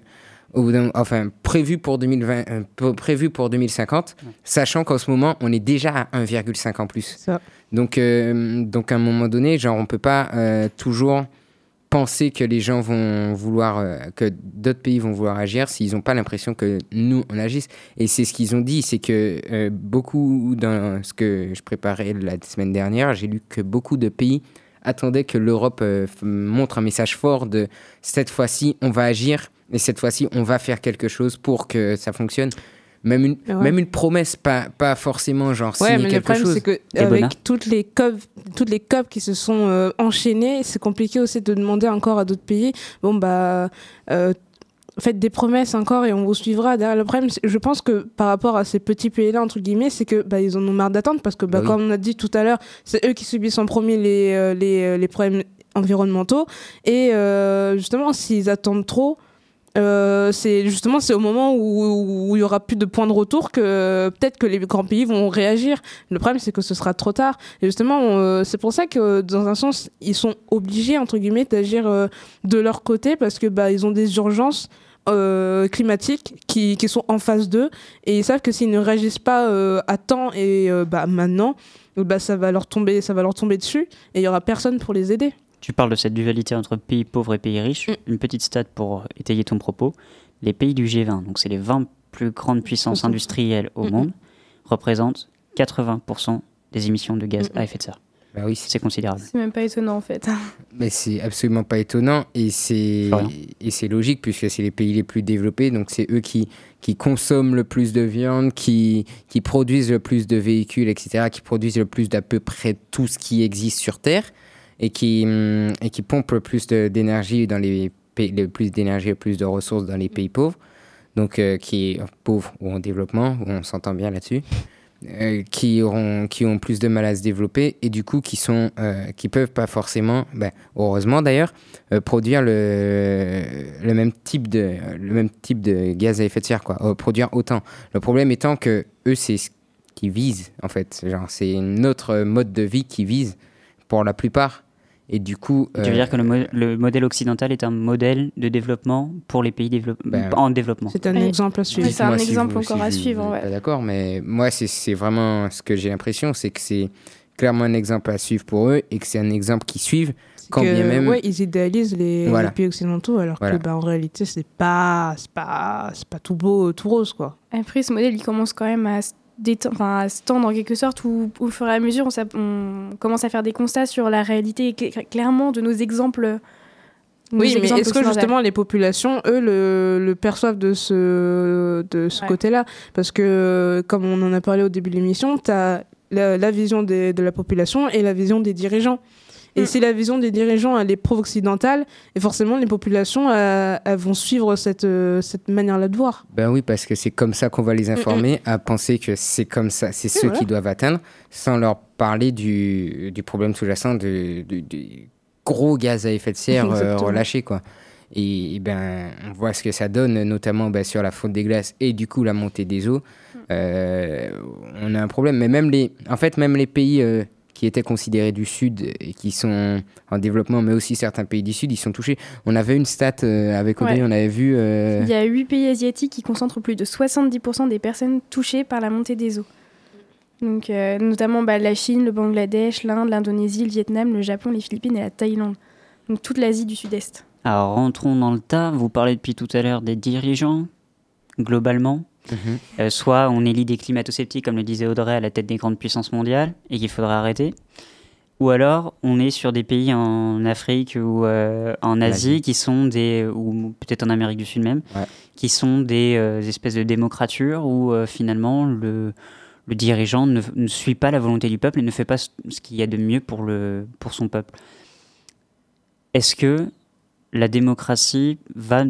au bout d'un- enfin prévu pour 2020, euh, p- prévu pour 2050, sachant qu'en ce moment on est déjà à 1,5 en plus. Ça. Donc euh, donc à un moment donné, genre on peut pas euh, toujours penser que les gens vont vouloir euh, que d'autres pays vont vouloir agir s'ils n'ont pas l'impression que nous on agisse. Et c'est ce qu'ils ont dit c'est que euh, beaucoup dans ce que je préparais la semaine dernière j'ai lu que beaucoup de pays attendaient que l'Europe euh, montre un message fort de cette fois-ci on va agir et cette fois-ci on va faire quelque chose pour que ça fonctionne même une, Ouais. même une promesse pas, pas forcément genre Ouais, signer mais le quelque problème, chose c'est que Et Bona avec toutes les COP, toutes les COP qui se sont euh, enchaînées, c'est compliqué aussi de demander encore à d'autres pays. Bon bah, euh, faites des promesses encore et on vous suivra. Derrière le problème, je pense que par rapport à ces petits pays-là entre guillemets, c'est que bah ils en ont marre d'attendre parce que bah, Bah oui. comme on a dit tout à l'heure, c'est eux qui subissent en premier les euh, les, les problèmes environnementaux et euh, justement s'ils attendent trop. Euh, c'est justement c'est au moment où, il y aura plus de points de retour que peut-être que les grands pays vont réagir. Le problème c'est que ce sera trop tard. Et justement euh, c'est pour ça que dans un sens ils sont obligés entre guillemets d'agir euh, de leur côté parce que bah ils ont des urgences euh, climatiques qui, qui sont en face d'eux et ils savent que s'ils ne réagissent pas euh, à temps et bah maintenant bah ça va leur tomber ça va leur tomber dessus et il y aura personne pour les aider. Tu parles de cette dualité entre pays pauvres et pays riches. Une petite stat pour étayer ton propos. Les pays du G20, donc c'est les 20 plus grandes puissances industrielles au monde, représentent 80% des émissions de gaz à effet de serre. Bah oui, C'est considérable. C'est même pas étonnant en fait. Mais c'est absolument pas étonnant et c'est et c'est logique puisque c'est les pays les plus développés donc c'est eux qui qui consomment le plus de viande, qui qui produisent le plus de véhicules etc, qui produisent le plus d'à peu près tout ce qui existe sur Terre et qui hum, et qui pompent le plus d'énergie dans les pays plus d'énergie le plus de ressources dans les pays pauvres. Donc euh, qui pauvres ou en développement on s'entend bien là-dessus euh, qui qui ont plus de mal à se développer et du coup qui sont euh, qui peuvent pas forcément ben, heureusement d'ailleurs euh, produire le, le même type de le même type de gaz à effet de serre quoi produire autant. Le problème étant que eux c'est ce qu'ils visent en fait. Genre c'est notre mode de vie qui vise pour la plupart et du coup Tu veux euh, dire que le, mo- le modèle occidental est un modèle de développement pour les pays Ben, en développement C'est un Oui. exemple à suivre. C'est un si exemple vous- encore si à vous- suivre, ouais. d'accord, mais moi, c'est- c'est vraiment ce que j'ai l'impression, c'est que c'est clairement un exemple à suivre pour eux et que c'est un exemple qu'ils suivent quand que, bien même. ouais, ils idéalisent les, Voilà. les pays occidentaux alors Voilà. que bah, en réalité c'est pas c'est pas c'est pas tout beau tout rose quoi. Après, ce modèle, il commence quand même à se, enfin, à se tendre en quelque sorte, où au fur et à mesure, on, on commence à faire des constats sur la réalité cl- clairement de nos exemples. nos Oui, mais est-ce que justement les populations, eux, le, le perçoivent de ce, de ce Ouais. côté-là? Parce que, comme on en a parlé au début de l'émission, tu as la, la vision des- de la population et la vision des dirigeants. Et Mm. si la vision des dirigeants, elle est pro-occidentale, et forcément, les populations, euh, elles vont suivre cette, euh, cette manière-là de voir. Ben oui, parce que c'est comme ça qu'on va les informer à penser que c'est comme ça, c'est ceux voilà. qui doivent atteindre, sans leur parler du, du problème sous-jacent du, du gros gaz à effet de serre euh, relâché, quoi. Et, et ben, on voit ce que ça donne, notamment ben, sur la fonte des glaces et du coup la montée des eaux. Euh, on a un problème. Mais même les, en fait, même les pays euh, qui étaient considérés du Sud et qui sont en développement, mais aussi certains pays du Sud, ils sont touchés. On avait une stat euh, avec Audrey, Ouais. on avait vu. euh, Il y a 8 pays asiatiques qui concentrent plus de 70% des personnes touchées par la montée des eaux. Donc, euh, notamment bah, la Chine, le Bangladesh, l'Inde, l'Indonésie, le Vietnam, le Japon, les Philippines et la Thaïlande. Donc toute l'Asie du Sud-Est. Alors rentrons dans le tas. Vous parlez depuis tout à l'heure des dirigeants, globalement. Euh, soit on élit des climato-sceptiques, comme le disait Audrey, à la tête des grandes puissances mondiales, et qu'il faudra arrêter. Ou alors on est sur des pays en Afrique ou euh, en Asie qui sont des, ou peut-être en Amérique du Sud même, Ouais. qui sont des euh, espèces de démocratures où finalement le, le dirigeant ne, ne suit pas la volonté du peuple et ne fait pas ce ce qu'il y a de mieux pour, le, pour son peuple. Est-ce que la démocratie va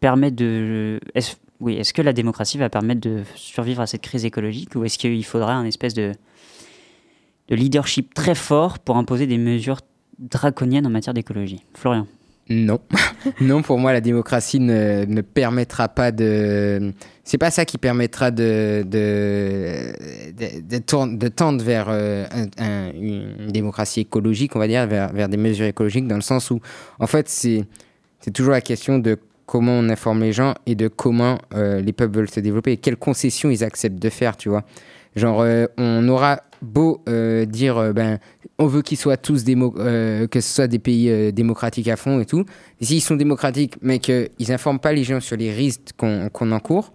permettre de... oui, est-ce que la démocratie va permettre de survivre à cette crise écologique ou est-ce qu'il faudra un espèce de, de leadership très fort pour imposer des mesures draconiennes en matière d'écologie? Florian Non. non, pour moi, la démocratie ne, ne permettra pas de. C'est pas ça qui permettra de, de, de, tendre vers euh, un- un- une démocratie écologique, on va dire, vers, vers des mesures écologiques, dans le sens où, en fait, c'est toujours la question de comment on informe les gens et de comment euh, les peuples veulent se développer et quelles concessions ils acceptent de faire, tu vois. Genre, euh, on aura beau euh, dire, ben, on veut qu'ils soient tous que ce soit des pays démocratiques à fond et tout. S'ils sont démocratiques, mais qu'ils n'informent pas les gens sur les risques qu'on qu'on encourt,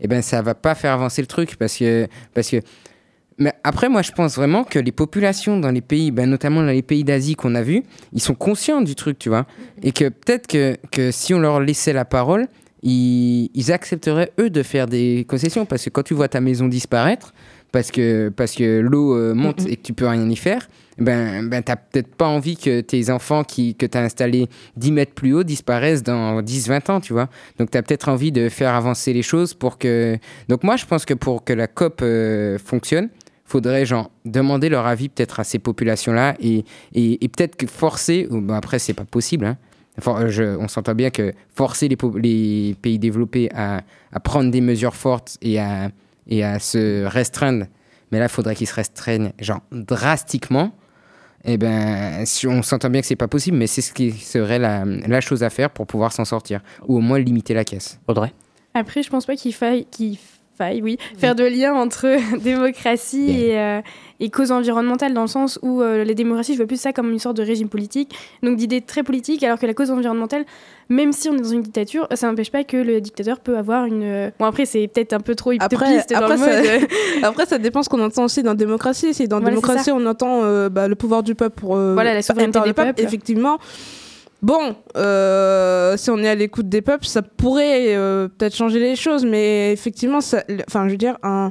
eh ben, ça va pas faire avancer le truc parce que, parce que. Mais après, moi, je pense vraiment que les populations dans les pays, ben, notamment dans les pays d'Asie qu'on a vus, ils sont conscients du truc, tu vois. Et que peut-être que, que si on leur laissait la parole, ils, ils accepteraient, eux, de faire des concessions. Parce que quand tu vois ta maison disparaître, parce que, parce que l'eau euh, monte et que tu peux rien y faire, ben, ben t'as peut-être pas envie que tes enfants qui, que tu as installés 10 mètres plus haut disparaissent dans 10-20 ans, tu vois. Donc tu as peut-être envie de faire avancer les choses pour que... Donc moi, je pense que pour que la COP euh, fonctionne, faudrait genre demander leur avis peut-être à ces populations-là et, et, et peut-être que forcer, ou, ben, après c'est pas possible, hein. For- je- on s'entend bien que forcer les, pays développés à, à prendre des mesures fortes et à, et à se restreindre, mais là il faudrait qu'ils se restreignent genre drastiquement. Et ben, si- on s'entend bien que c'est pas possible, mais c'est ce qui serait la, la chose à faire pour pouvoir s'en sortir, ou au moins limiter la caisse. Audrey? Après, je pense pas qu'il faille, qu'il faille, oui, faire de lien entre démocratie et, euh, et cause environnementale, dans le sens où euh, les démocraties, je vois plus ça comme une sorte de régime politique, donc d'idées très politiques, alors que la cause environnementale, même si on est dans une dictature, ça n'empêche pas que le dictateur peut avoir une. euh, Bon, après, c'est peut-être un peu trop Après, utopiste dans après, le mode. ça, après, ça dépend ce qu'on entend aussi dans démocratie. Si dans Voilà, démocratie, on entend euh, bah, le pouvoir du peuple pour euh, Voilà, la souveraineté des peuple, peuples. effectivement. Bon, euh, si on est à l'écoute des peuples, ça pourrait euh, peut-être changer les choses, mais effectivement, ça, enfin, je veux dire, un,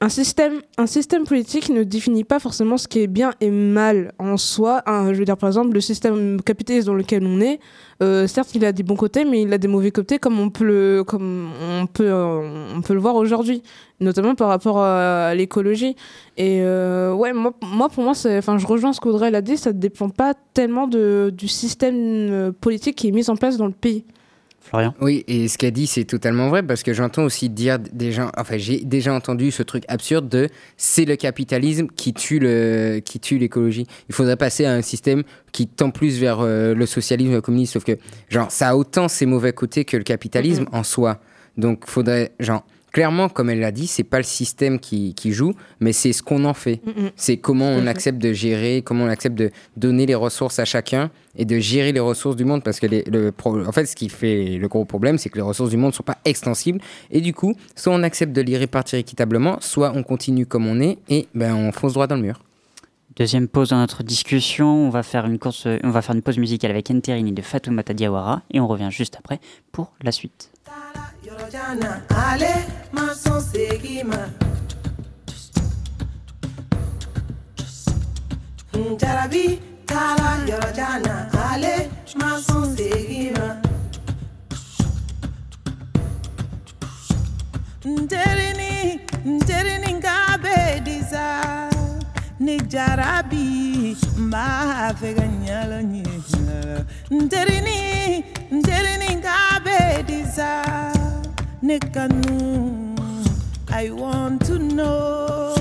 un système, un système politique ne définit pas forcément ce qui est bien et mal en soi. Je veux dire, par exemple, le système capitaliste dans lequel on est, euh, certes, il a des bons côtés, mais il a des mauvais côtés, comme on peut le, comme on peut, euh, on peut le voir aujourd'hui, notamment par rapport à, l'écologie. Et euh, ouais, moi, pour moi, enfin, je rejoins ce qu'Audrey a dit, ça ne dépend pas tellement de, du système politique qui est mis en place dans le pays. Florian? Oui, et ce qu'a dit, c'est totalement vrai parce que j'entends aussi dire des gens, enfin, j'ai déjà entendu ce truc absurde de c'est le capitalisme qui tue le, qui tue l'écologie. Il faudrait passer à un système qui tend plus vers euh, le socialisme, le communisme, sauf que, genre, ça a autant ses mauvais côtés que le capitalisme en soi. Donc, faudrait, genre, clairement, comme elle l'a dit, c'est pas le système qui, qui joue, mais c'est ce qu'on en fait. Mhm. C'est comment on fait. accepte de gérer, comment on accepte de donner les ressources à chacun et de gérer les ressources du monde. Parce que les- le pro- en fait, ce qui fait le gros problème, c'est que les ressources du monde ne sont pas extensibles. Et du coup, soit on accepte de les répartir équitablement, soit on continue comme on est et ben, on fonce droit dans le mur. Deuxième pause dans notre discussion, on va faire une course, on va faire une pause musicale avec Enterini de Fatoumata Diawara et on revient juste après pour la suite. Yorojana, allez, ma son seguima. Jarabi, tala, yorojana, ma son seguima. Nterini, nterini ngabe ma fega nyalo nyalo. I want to know.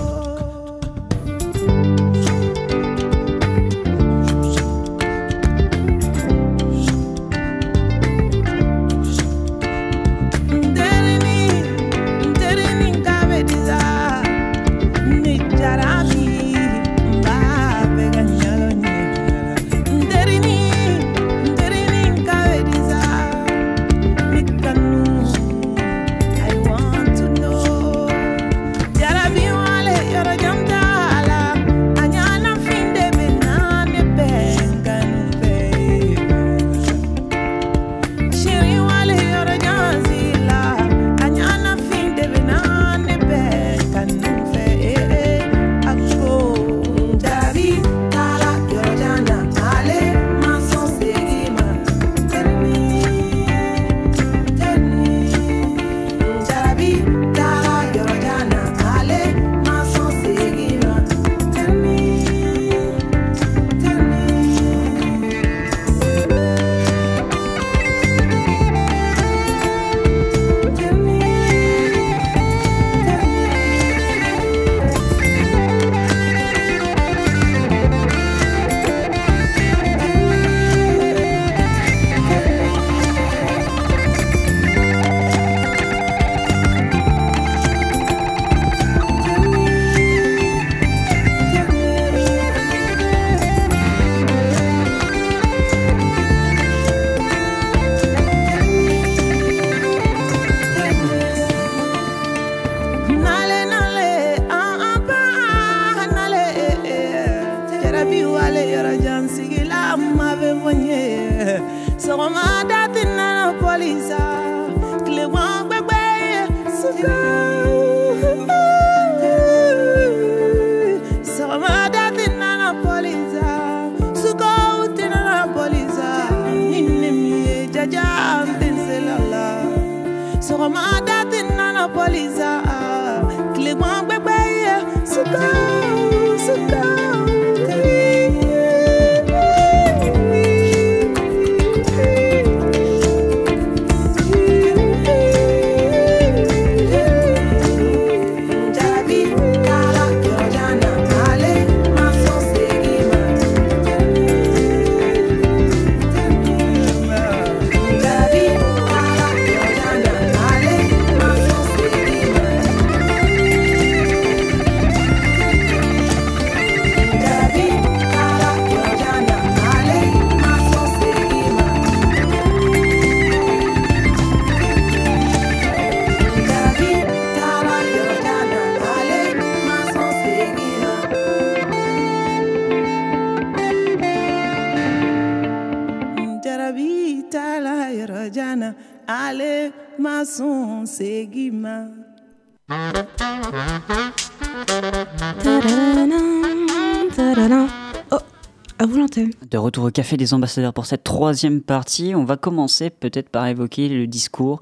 De retour au Café des Ambassadeurs pour cette troisième partie, on va commencer peut-être par évoquer le discours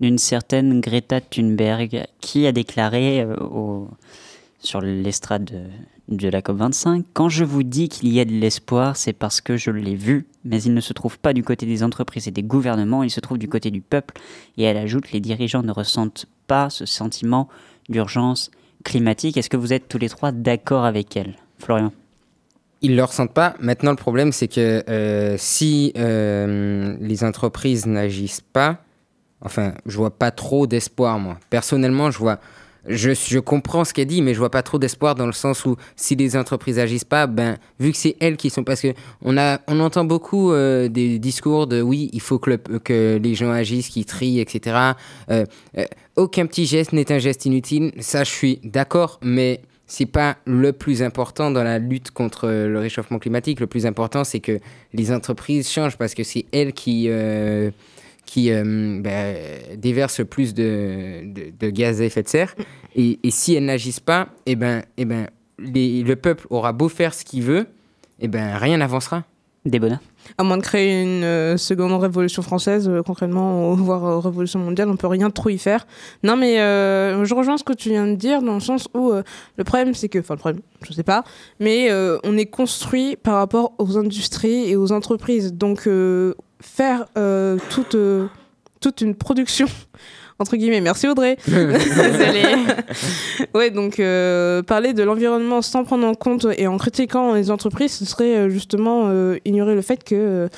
d'une certaine Greta Thunberg qui a déclaré euh, sur l'estrade de, de la COP25 Quand je vous dis qu'il y a de l'espoir, c'est parce que je l'ai vu, mais il ne se trouve pas du côté des entreprises et des gouvernements, il se trouve du côté du peuple. Et elle ajoute Les dirigeants ne ressentent pas ce sentiment d'urgence climatique. Est-ce que vous êtes tous les trois d'accord avec elle? Florian Ils ne le ressentent pas. Maintenant, le problème, c'est que euh, si euh, les entreprises n'agissent pas, enfin, je vois pas trop d'espoir, moi. Personnellement, je vois. Je, je comprends ce qu'elle dit, mais je vois pas trop d'espoir dans le sens où si les entreprises agissent pas, ben vu que c'est elles qui sont parce que on a on entend beaucoup euh, des discours de oui il faut que, que les gens agissent, qu'ils trient, etc. Aucun petit geste n'est un geste inutile, ça je suis d'accord, mais c'est pas le plus important dans la lutte contre le réchauffement climatique. Le plus important, c'est que les entreprises changent parce que c'est elles qui, euh, qui euh, ben, déversent plus de, de, gaz à effet de serre. Et, si elles n'agissent pas, eh ben, eh ben, le peuple aura beau faire ce qu'il veut, eh ben, rien n'avancera. Bonheurs. À moins de créer une euh, seconde révolution française, euh, concrètement, voire euh, révolution mondiale, on peut rien trop y faire. Non, mais euh, je rejoins ce que tu viens de dire dans le sens où le problème, c'est que, enfin, le problème, je sais pas, mais on est construit par rapport aux industries et aux entreprises. Donc, faire toute, toute une production. Entre guillemets, merci Audrey. Désolée. ouais, donc euh, parler de l'environnement sans prendre en compte et en critiquant les entreprises, ce serait euh, justement euh, ignorer le fait que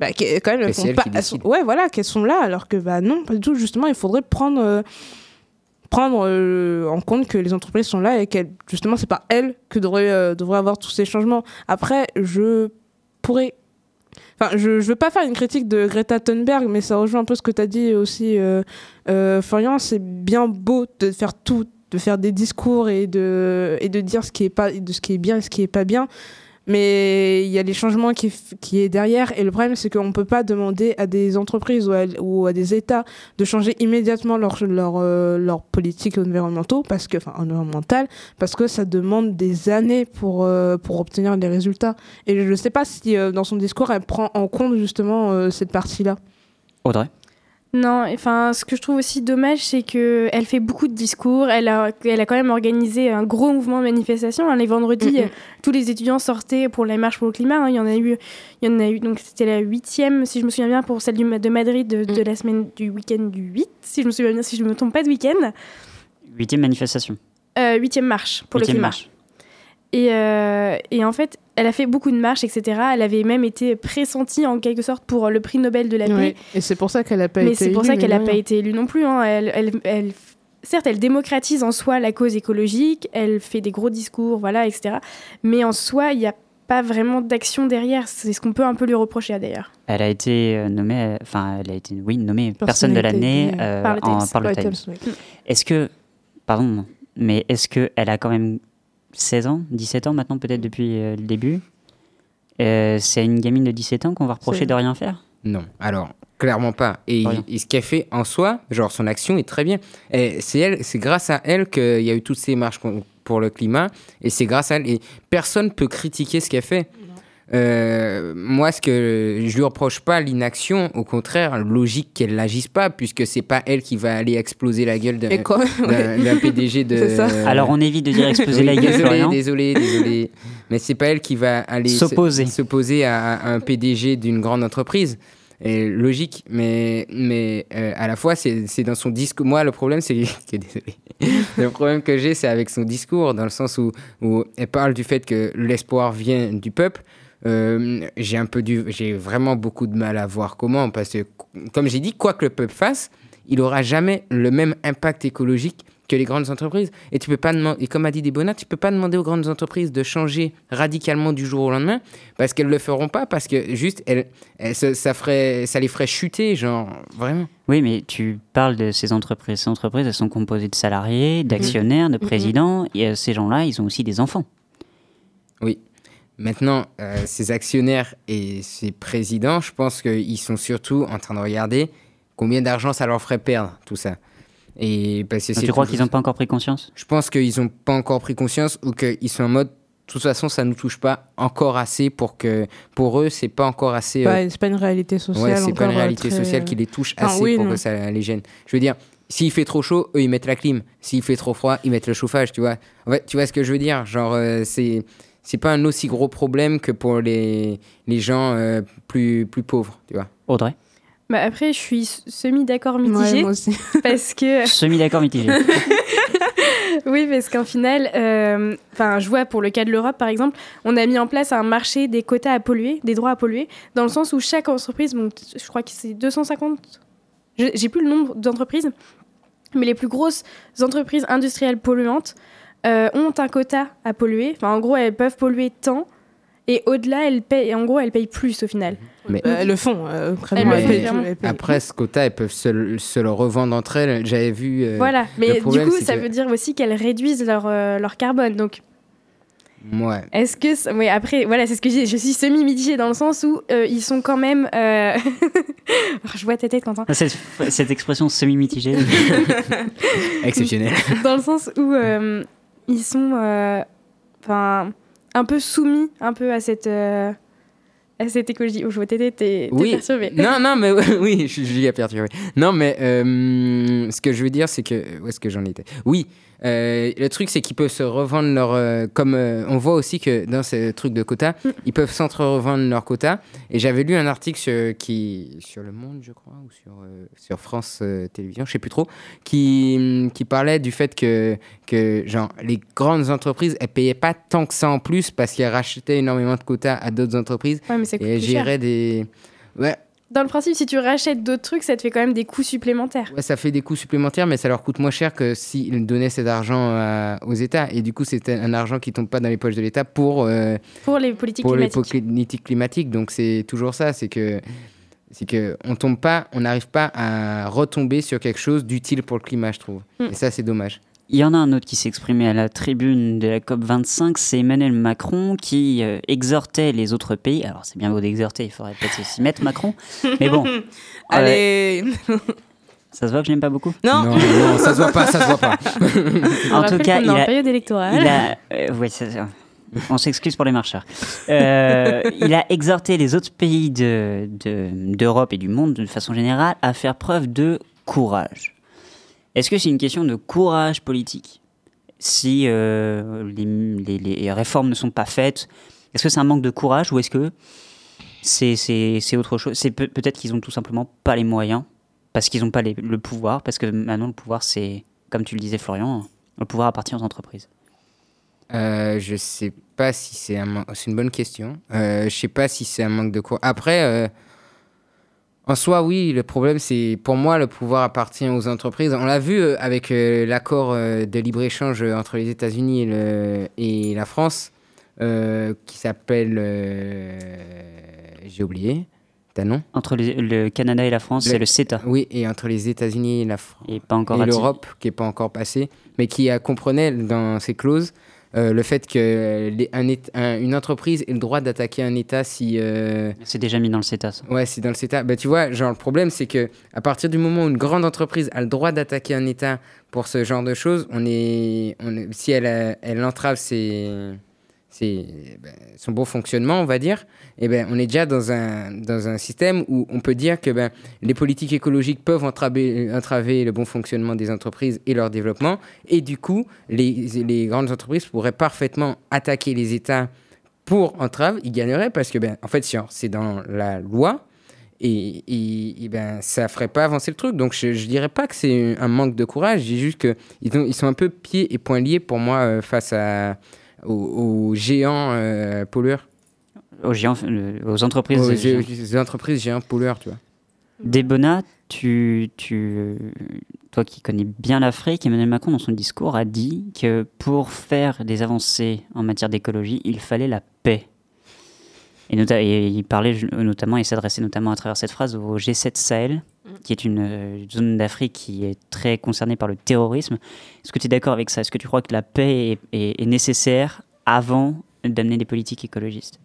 bah, qu'elles- quand même, elles font pas, elles sont- ouais, voilà, qu'elles sont là, alors que bah non, pas du tout. Justement, il faudrait prendre euh, prendre euh, en compte que les entreprises sont là et qu'elles justement c'est pas elles que devraient euh, devraient avoir tous ces changements. Après, je pourrais Enfin, je, je veux pas faire une critique de Greta Thunberg, mais ça rejoint un peu ce que tu as dit aussi, euh, euh, Florian. C'est bien beau de faire tout, de faire des discours et de, et de dire ce qui est, pas, de ce qui est bien et ce qui est pas bien. Mais il y a les changements qui, qui est derrière. Et le problème, c'est qu'on ne peut pas demander à des entreprises ou à, des États de changer immédiatement leur, leur, euh, leur politique environnementaux, parce que, enfin, environnementale, parce que ça demande des années pour, euh, pour obtenir des résultats. Et je ne sais pas si euh, dans son discours, elle prend en compte justement euh, cette partie-là. Audrey? Non, enfin, ce que je trouve aussi dommage, c'est que elle fait beaucoup de discours. Elle a, elle a quand même organisé un gros mouvement de manifestation. hein. Les vendredis, euh, tous les étudiants sortaient pour la marche pour le climat. hein. Il y en a eu, il y en a eu. Donc c'était la huitième, si je me souviens bien, pour celle du- de Madrid de, de la semaine du week-end du 8, si je me souviens bien, si je me trompe pas de week-end. Huitième manifestation. Euh, huitième marche pour le climat. marche. Et, euh, et en fait, elle a fait beaucoup de marches, etc. Elle avait même été pressentie en quelque sorte pour le prix Nobel de la paix. Ouais. Et c'est pour ça qu'elle n'a pas Mais été c'est pour élue, ça qu'elle mais n'a pas été élue non plus. hein. Elle, elle, elle- certes, elle démocratise en soi la cause écologique, elle fait des gros discours, voilà, etc. Mais en soi, il n'y a pas vraiment d'action derrière. C'est ce qu'on peut un peu lui reprocher d'ailleurs. Elle a été euh, nommée, enfin, elle a été, oui, nommée personne de l'année euh, par le Times. Est-ce que, pardon, mais est-ce qu'elle a quand même 16 ans, 17 ans maintenant, peut-être depuis euh, le début Euh, C'est à une gamine de 17 ans qu'on va reprocher de rien faire Non. Alors, clairement pas. Et, et ce qu'elle fait en soi, genre son action est très bien. C'est elle, c'est grâce à elle qu'il y a eu toutes ces marches pour le climat. Et c'est grâce à elle. Et personne peut critiquer ce qu'elle fait. Euh, moi, ce que je lui reproche pas l'inaction, au contraire, logique qu'elle n'agisse pas, puisque c'est pas elle qui va aller exploser la gueule d'un Ouais. PDG de. Alors, on évite de dire exploser la gueule, Désolé, Florian. désolé, désolé. Mais c'est pas elle qui va aller S'opposer. s'opposer à, à un PDG d'une grande entreprise. Et logique, mais, mais euh, à la fois, c'est c'est dans son discours. Moi, le problème, c'est que. Désolé. le problème que j'ai, c'est avec son discours, dans le sens où, où elle parle du fait que l'espoir vient du peuple. Euh, j'ai un peu du, j'ai vraiment beaucoup de mal à voir comment, parce que, comme j'ai dit, quoi que le peuple fasse, il aura jamais le même impact écologique que les grandes entreprises. Et tu peux pas demander, et comme a dit Desbona, tu peux pas demander aux grandes entreprises de changer radicalement du jour au lendemain, parce qu'elles le feront pas, parce que juste, elles, elles- ça, ferait, ça les ferait chuter, genre, vraiment. Oui, mais tu parles de ces entreprises. Ces entreprises, elles sont composées de salariés, d'actionnaires, de Mhm. présidents. Et euh, ces gens-là, ils ont aussi des enfants. Oui. Maintenant, euh, ces actionnaires et ces présidents, je pense qu'ils sont surtout en train de regarder combien d'argent ça leur ferait perdre, tout ça. Et parce que Donc, tu crois toujours- qu'ils n'ont pas encore pris conscience? Je pense qu'ils n'ont pas encore pris conscience ou qu'ils sont en mode, de toute façon, ça ne nous touche pas encore assez pour que, pour eux, c'est pas encore assez. Euh, c'est pas une réalité sociale. Ouais, c'est pas une euh, réalité très- sociale qui les touche Enfin, assez oui, pour non. que ça les gêne. Je veux dire, s'il fait trop chaud, eux ils mettent la clim. S'il fait trop froid, ils mettent le chauffage, tu vois. En fait, tu vois ce que je veux dire? Genre, euh, c'est c'est pas un aussi gros problème que pour les, les gens euh, plus, plus pauvres, tu vois. Audrey Bah après, je suis semi-d'accord mitigée. Ouais, moi aussi. Parce que. Semi-d'accord mitigé. oui, parce qu'en final, euh, enfin, je vois pour le cas de l'Europe, par exemple, on a mis en place un marché des quotas à polluer, des droits à polluer, dans le sens où chaque entreprise, bon, je crois que c'est 250, je- j'ai plus le nombre d'entreprises, mais les plus grosses entreprises industrielles polluantes euh, ont un quota à polluer. Enfin, en gros, elles peuvent polluer tant. Et au-delà, elles payent, en gros, elles payent plus au final. Mais- Bah, elles le font. euh, Elles elles payent- payent. Après, ce quota, elles peuvent se, le- se le revendre entre elles. J'avais vu. euh, voilà, le mais du coup, ça que- veut dire aussi qu'elles réduisent leur, euh, leur carbone. Donc, Ouais. Est-ce que. Oui, après, voilà, c'est ce que j'ai. Je suis semi-mitigée dans le sens où euh, ils sont quand même. euh, Je vois ta tête, Quentin. Ah, Cette, cette expression semi-mitigée. Exceptionnel. Dans le sens où euh, ils sont. euh, Enfin. un peu soumis un peu à cette. euh, à cette écologie. Oh, je vois ta tête, t'es Oui. Non, non, mais oui, je suis giga perturbé. Non, mais euh, ce que je veux dire, c'est que. Où est-ce que j'en étais? Oui, euh, le truc, c'est qu'ils peuvent se revendre leur. euh, comme euh, on voit aussi que dans ce truc de quota, ils peuvent s'entre-revendre leur quota. Et j'avais lu un article sur, qui, sur Le Monde, je crois, ou sur, sur France Télévisions, je sais plus trop, qui, qui parlait du fait que, que genre, les grandes entreprises, elles payaient pas tant que ça en plus parce qu'elles rachetaient énormément de quotas à d'autres entreprises. Ouais, mais ça coûte et elles géraient des. Ouais, Dans le principe, si tu rachètes d'autres trucs, ça te fait quand même des coûts supplémentaires. Ouais, ça fait des coûts supplémentaires, mais ça leur coûte moins cher que s'ils donnaient cet argent euh, aux États. Et du coup, c'est un argent qui tombe pas dans les poches de l'État pour, euh, Pour les politiques pour les climatiques. politiques climatiques. Donc c'est toujours ça, c'est que c'est que on tombe pas, on n'arrive pas à retomber sur quelque chose d'utile pour le climat, je trouve. Mm. Et ça, c'est dommage. Il y en a un autre qui s'est exprimé à la tribune de la COP25, c'est Emmanuel Macron qui euh, exhortait les autres pays. Alors c'est bien beau d'exhorter, il faudrait peut-être s'y mettre Macron. Mais bon, Allez. ça se voit que je n'aime pas beaucoup? Non. Non, non, ça se voit pas, ça se voit pas. En tout cas, il a, période électorale. il a, euh, ouais, ça- on s'excuse pour les marcheurs. Euh, il a exhorté les autres pays de- de- d'Europe et du monde de façon générale à faire preuve de courage. Est-ce que c'est une question de courage politique? Si euh, les, réformes ne sont pas faites Est-ce que c'est un manque de courage ou est-ce que c'est c'est- c'est autre chose? C'est peut- peut-être qu'ils ont tout simplement pas les moyens parce qu'ils n'ont pas les- le pouvoir parce que maintenant le pouvoir c'est comme tu le disais Florian, le pouvoir appartient aux entreprises. Euh, je sais pas si c'est un une bonne question. Euh, je sais pas si c'est un manque de courage. Après, euh, en soi, oui, le problème c'est pour moi le pouvoir appartient aux entreprises. On l'a vu euh, avec euh, l'accord euh, de libre échange entre les États-Unis et, le- et la France, euh, qui s'appelle, j'ai oublié, t'as nom Entre le Canada et la France, c'est le CETA. Oui, et entre les États-Unis et la France Et pas encore l'Europe qui n'est pas encore passé, mais qui a, comprenait dans ses clauses euh, le fait que les- un État- un- une entreprise ait le droit d'attaquer un État si. euh, C'est déjà mis dans le CETA. ça. Ouais, c'est dans le CETA. Bah, tu vois, genre, le problème, c'est que à partir du moment où une grande entreprise a le droit d'attaquer un État pour ce genre de choses, on est, on est- si elle, elle entrave ses- ben, son bon fonctionnement, on va dire, et ben, on est déjà dans un, dans un système où on peut dire que ben, les politiques écologiques peuvent entraver, entraver le bon fonctionnement des entreprises et leur développement. Et du coup, les, les grandes entreprises pourraient parfaitement attaquer les États pour entrave, ils gagneraient parce que, ben, en fait, c'est dans la loi et, et- et ben, ça ferait pas avancer le truc. Donc, je, je dirais pas que c'est un manque de courage, je dis juste qu'ils ils sont un peu pieds et poings liés pour moi euh, face à, aux, aux géants euh, pollueurs. Aux, géants, euh, aux entreprises. Aux, géants. gé- aux entreprises géants pollueurs, tu vois. Debona, tu, tu, toi qui connais bien l'Afrique, Emmanuel Macron, dans son discours, a dit que pour faire des avancées en matière d'écologie, il fallait la paix. Et, et il parlait notamment, et s'adressait notamment à travers cette phrase au G7 Sahel, qui est une euh, zone d'Afrique qui est très concernée par le terrorisme. Est-ce que tu es d'accord avec ça? Est-ce que tu crois que la paix est, est- est nécessaire avant d'amener des politiques écologistes?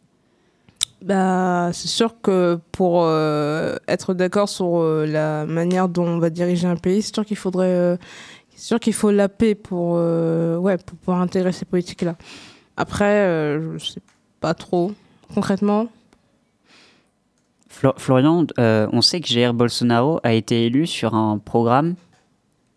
Bah, c'est sûr que pour euh, être d'accord sur euh, la manière dont on va diriger un pays, c'est sûr qu'il faudrait, euh, c'est sûr qu'il faut la paix pour, ouais, pour pouvoir intégrer ces politiques-là. Après, je sais pas trop concrètement. Flo- Florian, euh, on sait que Jair Bolsonaro a été élu sur un programme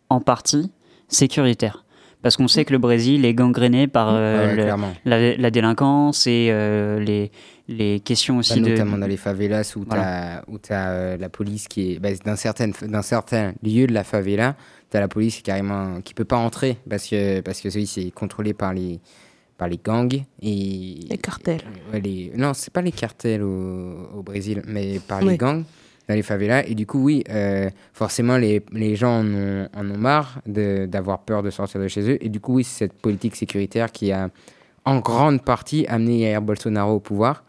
en partie sécuritaire. Parce qu'on sait que le Brésil est gangréné par euh, Ouais, le- clairement. la, la délinquance et euh, les, les questions aussi Bah, de... notamment dans les favelas où Voilà. tu as, la police qui est. bah, dans, certaines, dans certains lieux de la favela, tu as la police qui, carrément, qui peut pas entrer parce que, parce que oui, c'est contrôlé par les, par les gangs. Et, Les cartels. Ouais, les, non, c'est pas les cartels au, au Brésil, mais par Oui. les gangs dans les favelas. Et du coup, oui, euh, forcément, les, les gens en ont, en ont marre d'avoir peur de sortir de chez eux. Et du coup, oui, c'est cette politique sécuritaire qui a en grande partie amené Jair Bolsonaro au pouvoir.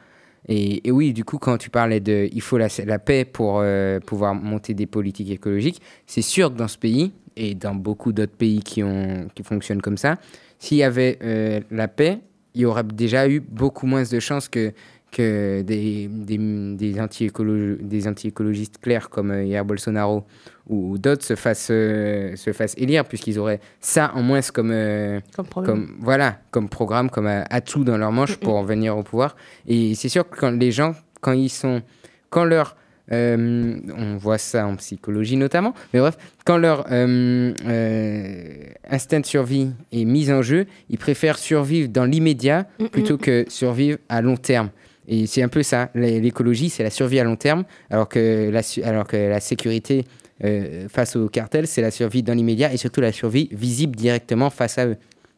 Et, et oui, du coup, quand tu parlais de il faut la, la paix pour euh, pouvoir monter des politiques écologiques, c'est sûr que dans ce pays et dans beaucoup d'autres pays qui, ont, qui fonctionnent comme ça, s'il y avait euh, la paix, il y aurait déjà eu beaucoup moins de chances que, que des, des, des anti-écolo- des anti-écologistes clairs comme euh, Bolsonaro ou d'autres se fassent, euh, se fassent élire, puisqu'ils auraient ça en moins comme, euh, Comme comme, voilà, comme programme, comme atout dans leur manche pour venir au pouvoir. Et c'est sûr que quand les gens, quand ils sont, quand leur, euh, on voit ça en psychologie notamment, mais bref, quand leur euh, euh, instinct de survie est mis en jeu, ils préfèrent survivre dans l'immédiat plutôt que survivre à long terme. Et c'est un peu ça, l'é- l'écologie, c'est la survie à long terme, alors que la, alors que la sécurité euh, face aux cartels, c'est la survie dans l'immédiat et surtout la survie visible directement face à eux.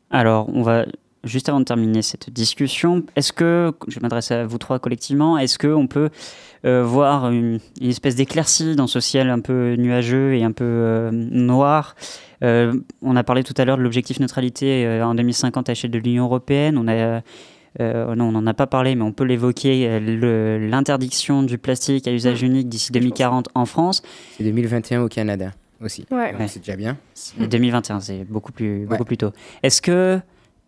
Alors, on va juste avant de terminer cette discussion, est-ce que, je vais m'adresser à vous trois collectivement, est-ce qu'on peut euh, voir une, une espèce d'éclaircie dans ce ciel un peu nuageux et un peu euh, noir? Euh, On a parlé tout à l'heure de l'objectif neutralité euh, en 2050 à l'échelle de l'Union européenne. On a euh, non, on n'en a pas parlé, mais on peut l'évoquer, l'interdiction du plastique à usage unique d'ici 2040 en France. C'est 2021 au Canada aussi. Ouais. C'est déjà bien. Et 2021, c'est beaucoup plus, beaucoup plus tôt. Est-ce que,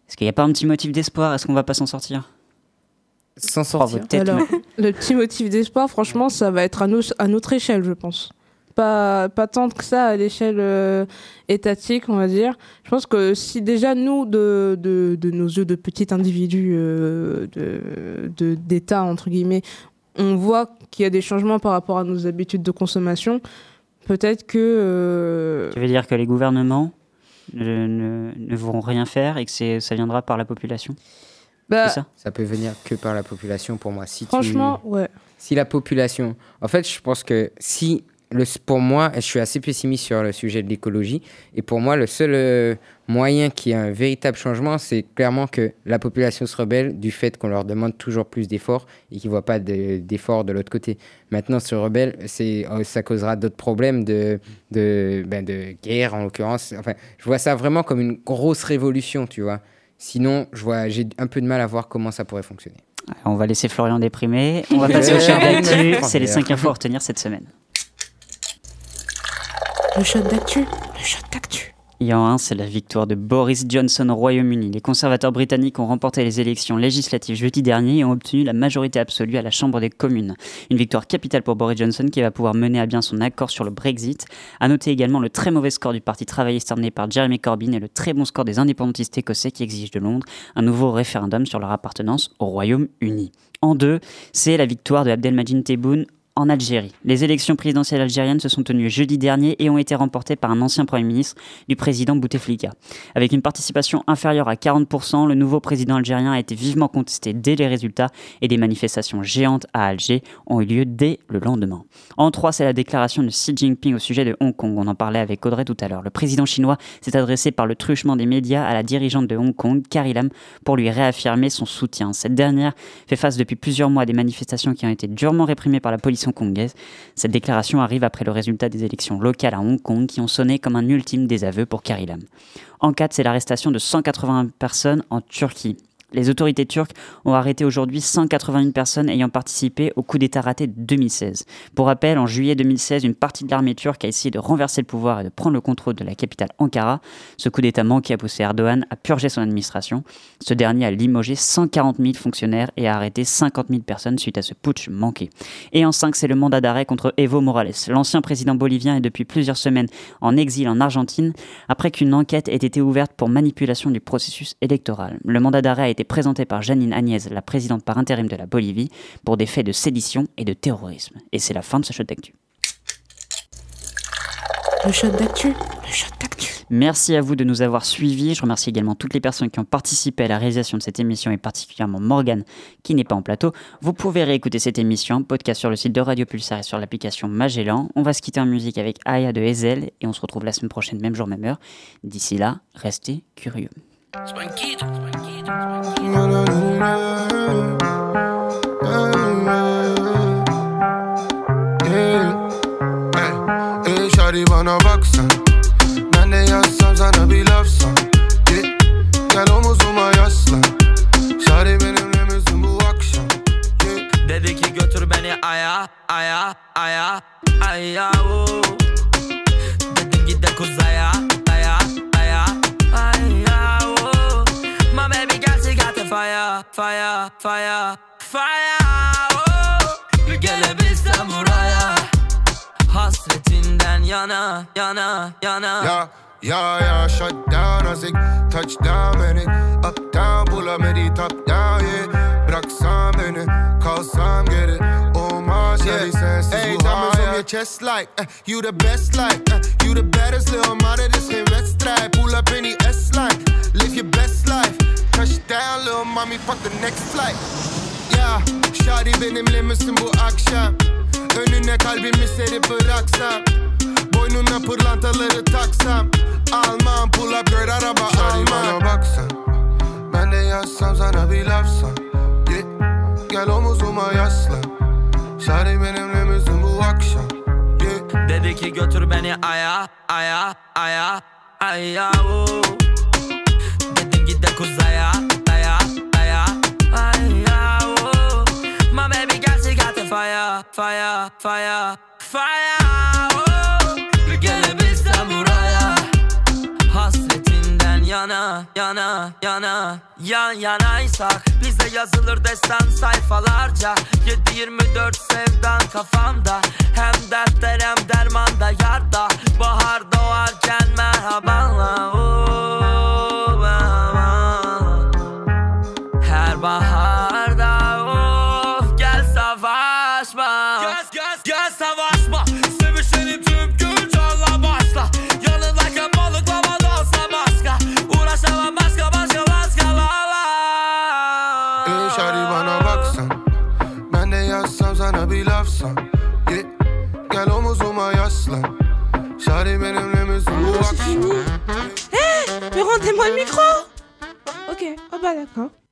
est-ce qu'il n'y a pas un petit motif d'espoir? Est-ce qu'on va pas s'en sortir? S'en Oh, sortir. tête, Alors, le petit motif d'espoir, franchement, ça va être à, nos- à notre échelle, je pense. Pas, pas tant que ça à l'échelle euh, étatique, on va dire. Je pense que si déjà nous, de, de, de nos yeux de petits individus euh, de- de- d'État, entre guillemets, on voit qu'il y a des changements par rapport à nos habitudes de consommation, peut-être que... euh, Tu veux dire que les gouvernements ne, ne, ne vont rien faire et que c'est, ça viendra par la population bah, C'est ça? Ça peut venir que par la population pour moi. Si tu- franchement, ouais. si la population. En fait, je pense que si. Le, pour moi, je suis assez pessimiste sur le sujet de l'écologie. Et pour moi, le seul euh, moyen qu'il y ait un véritable changement, c'est clairement que la population se rebelle du fait qu'on leur demande toujours plus d'efforts et qu'ils ne voient pas de- d'efforts de, l'autre côté. Maintenant, se rebelle, c'est, euh, ça causera d'autres problèmes de, de, ben, de guerre, en l'occurrence. Enfin, je vois ça vraiment comme une grosse révolution, tu vois. Sinon, j'ai un peu de mal à voir comment ça pourrait fonctionner. On va laisser Florian déprimer. On va passer au d'actu. C'est les 5 infos à retenir cette semaine. Le shot d'actu, le shot d'actu. Et en 1, c'est la victoire de Boris Johnson au Royaume-Uni. Les conservateurs britanniques ont remporté les élections législatives jeudi dernier et ont obtenu la majorité absolue à la Chambre des communes. Une victoire capitale pour Boris Johnson qui va pouvoir mener à bien son accord sur le Brexit. À noter également le très mauvais score du Parti travailliste emmené par Jeremy Corbyn et le très bon score des indépendantistes écossais qui exigent de Londres un nouveau référendum sur leur appartenance au Royaume-Uni. En deux, c'est la victoire de Abdelmadjid Tebboune en Algérie. Les élections présidentielles algériennes se sont tenues jeudi dernier et ont été remportées par un ancien Premier ministre du président Bouteflika. Avec une participation inférieure à 40%, le nouveau président algérien a été vivement contesté dès les résultats et des manifestations géantes à Alger ont eu lieu dès le lendemain. En trois, c'est la déclaration de Xi Jinping au sujet de Hong Kong. On en parlait avec Audrey tout à l'heure. Le président chinois s'est adressé par le truchement des médias à la dirigeante de Hong Kong, Carrie Lam, pour lui réaffirmer son soutien. Cette dernière fait face depuis plusieurs mois à des manifestations qui ont été durement réprimées par la police hongkongaise. Cette déclaration arrive après le résultat des élections locales à Hong Kong qui ont sonné comme un ultime désaveu pour Carrie Lam. En 4, c'est l'arrestation de 180 personnes en Turquie. Les autorités turques ont arrêté aujourd'hui 181 personnes ayant participé au coup d'État raté de 2016. Pour rappel, en juillet 2016, une partie de l'armée turque a essayé de renverser le pouvoir et de prendre le contrôle de la capitale Ankara. Ce coup d'État manqué a poussé Erdogan à purger son administration. Ce dernier a limogé 140 000 fonctionnaires et a arrêté 50 000 personnes suite à ce putsch manqué. Et en 5, c'est le mandat d'arrêt contre Evo Morales. L'ancien président bolivien est depuis plusieurs semaines en exil en Argentine après qu'une enquête ait été ouverte pour manipulation du processus électoral. Le mandat d'arrêt a été présenté par Janine Agnès, la présidente par intérim de la Bolivie, pour des faits de sédition et de terrorisme. Et c'est la fin de ce shot d'actu. Le shot d'actu. Le shot d'actu. Merci à vous de nous avoir suivis. Je remercie également toutes les personnes qui ont participé à la réalisation de cette émission et particulièrement Morgane qui n'est pas en plateau. Vous pouvez réécouter cette émission podcast sur le site de Radio Pulsar et sur l'application Magellan. On va se quitter en musique avec Aya de Ezel et on se retrouve la semaine prochaine, même jour, même heure. D'ici là, restez curieux. Ey shawty bana baksan Ben de yazsam sana bir laf san yeah. Gel omuzuma yaslan Shawty benimle misin bu akşam Dedi ki götür beni aya aya aya aya oo. Dedim git de kuzaya fire fire fire fire oo. Gelebilsem buraya Hasretinden yana yana yana. Yeah, yeah, yeah, shut down as ik touchdown ben ik Uptown, pull up met die top down, yeah. Bıraksan beni, kalsam geri. Olmaz ya bir sensiz Ey, bu diamonds on your chest like uh, You the best like uh, You the baddest little mother Dit is geen wedstrijd Pull up in die S-line Live your best life Touchdown little mommy Pak the next flight Ya Shawty benimle misin bu akşam Önüne kalbimi serip bıraksam Boynuna pırlantaları taksam Almam pull up girl araba Shawty bana almam baksan Ben de yazsam sana bir laf san yeah. Gel omuzuma yaslan Shawty benimle misin bu akşam yeah. Dedi ki götür beni aya aya aya aya oo. Fire fire fire fire. Oo. Gelebilsem buraya. Hasretinden yana yana yana Yan yanaysak Bize yazılır destan sayfalarca. 7-24 sevdan kafamda Hem dertler hem dermanda yarda. Bahar doğarken merhabanla oo, rendez-moi le micro Ok, oh bah d'accord.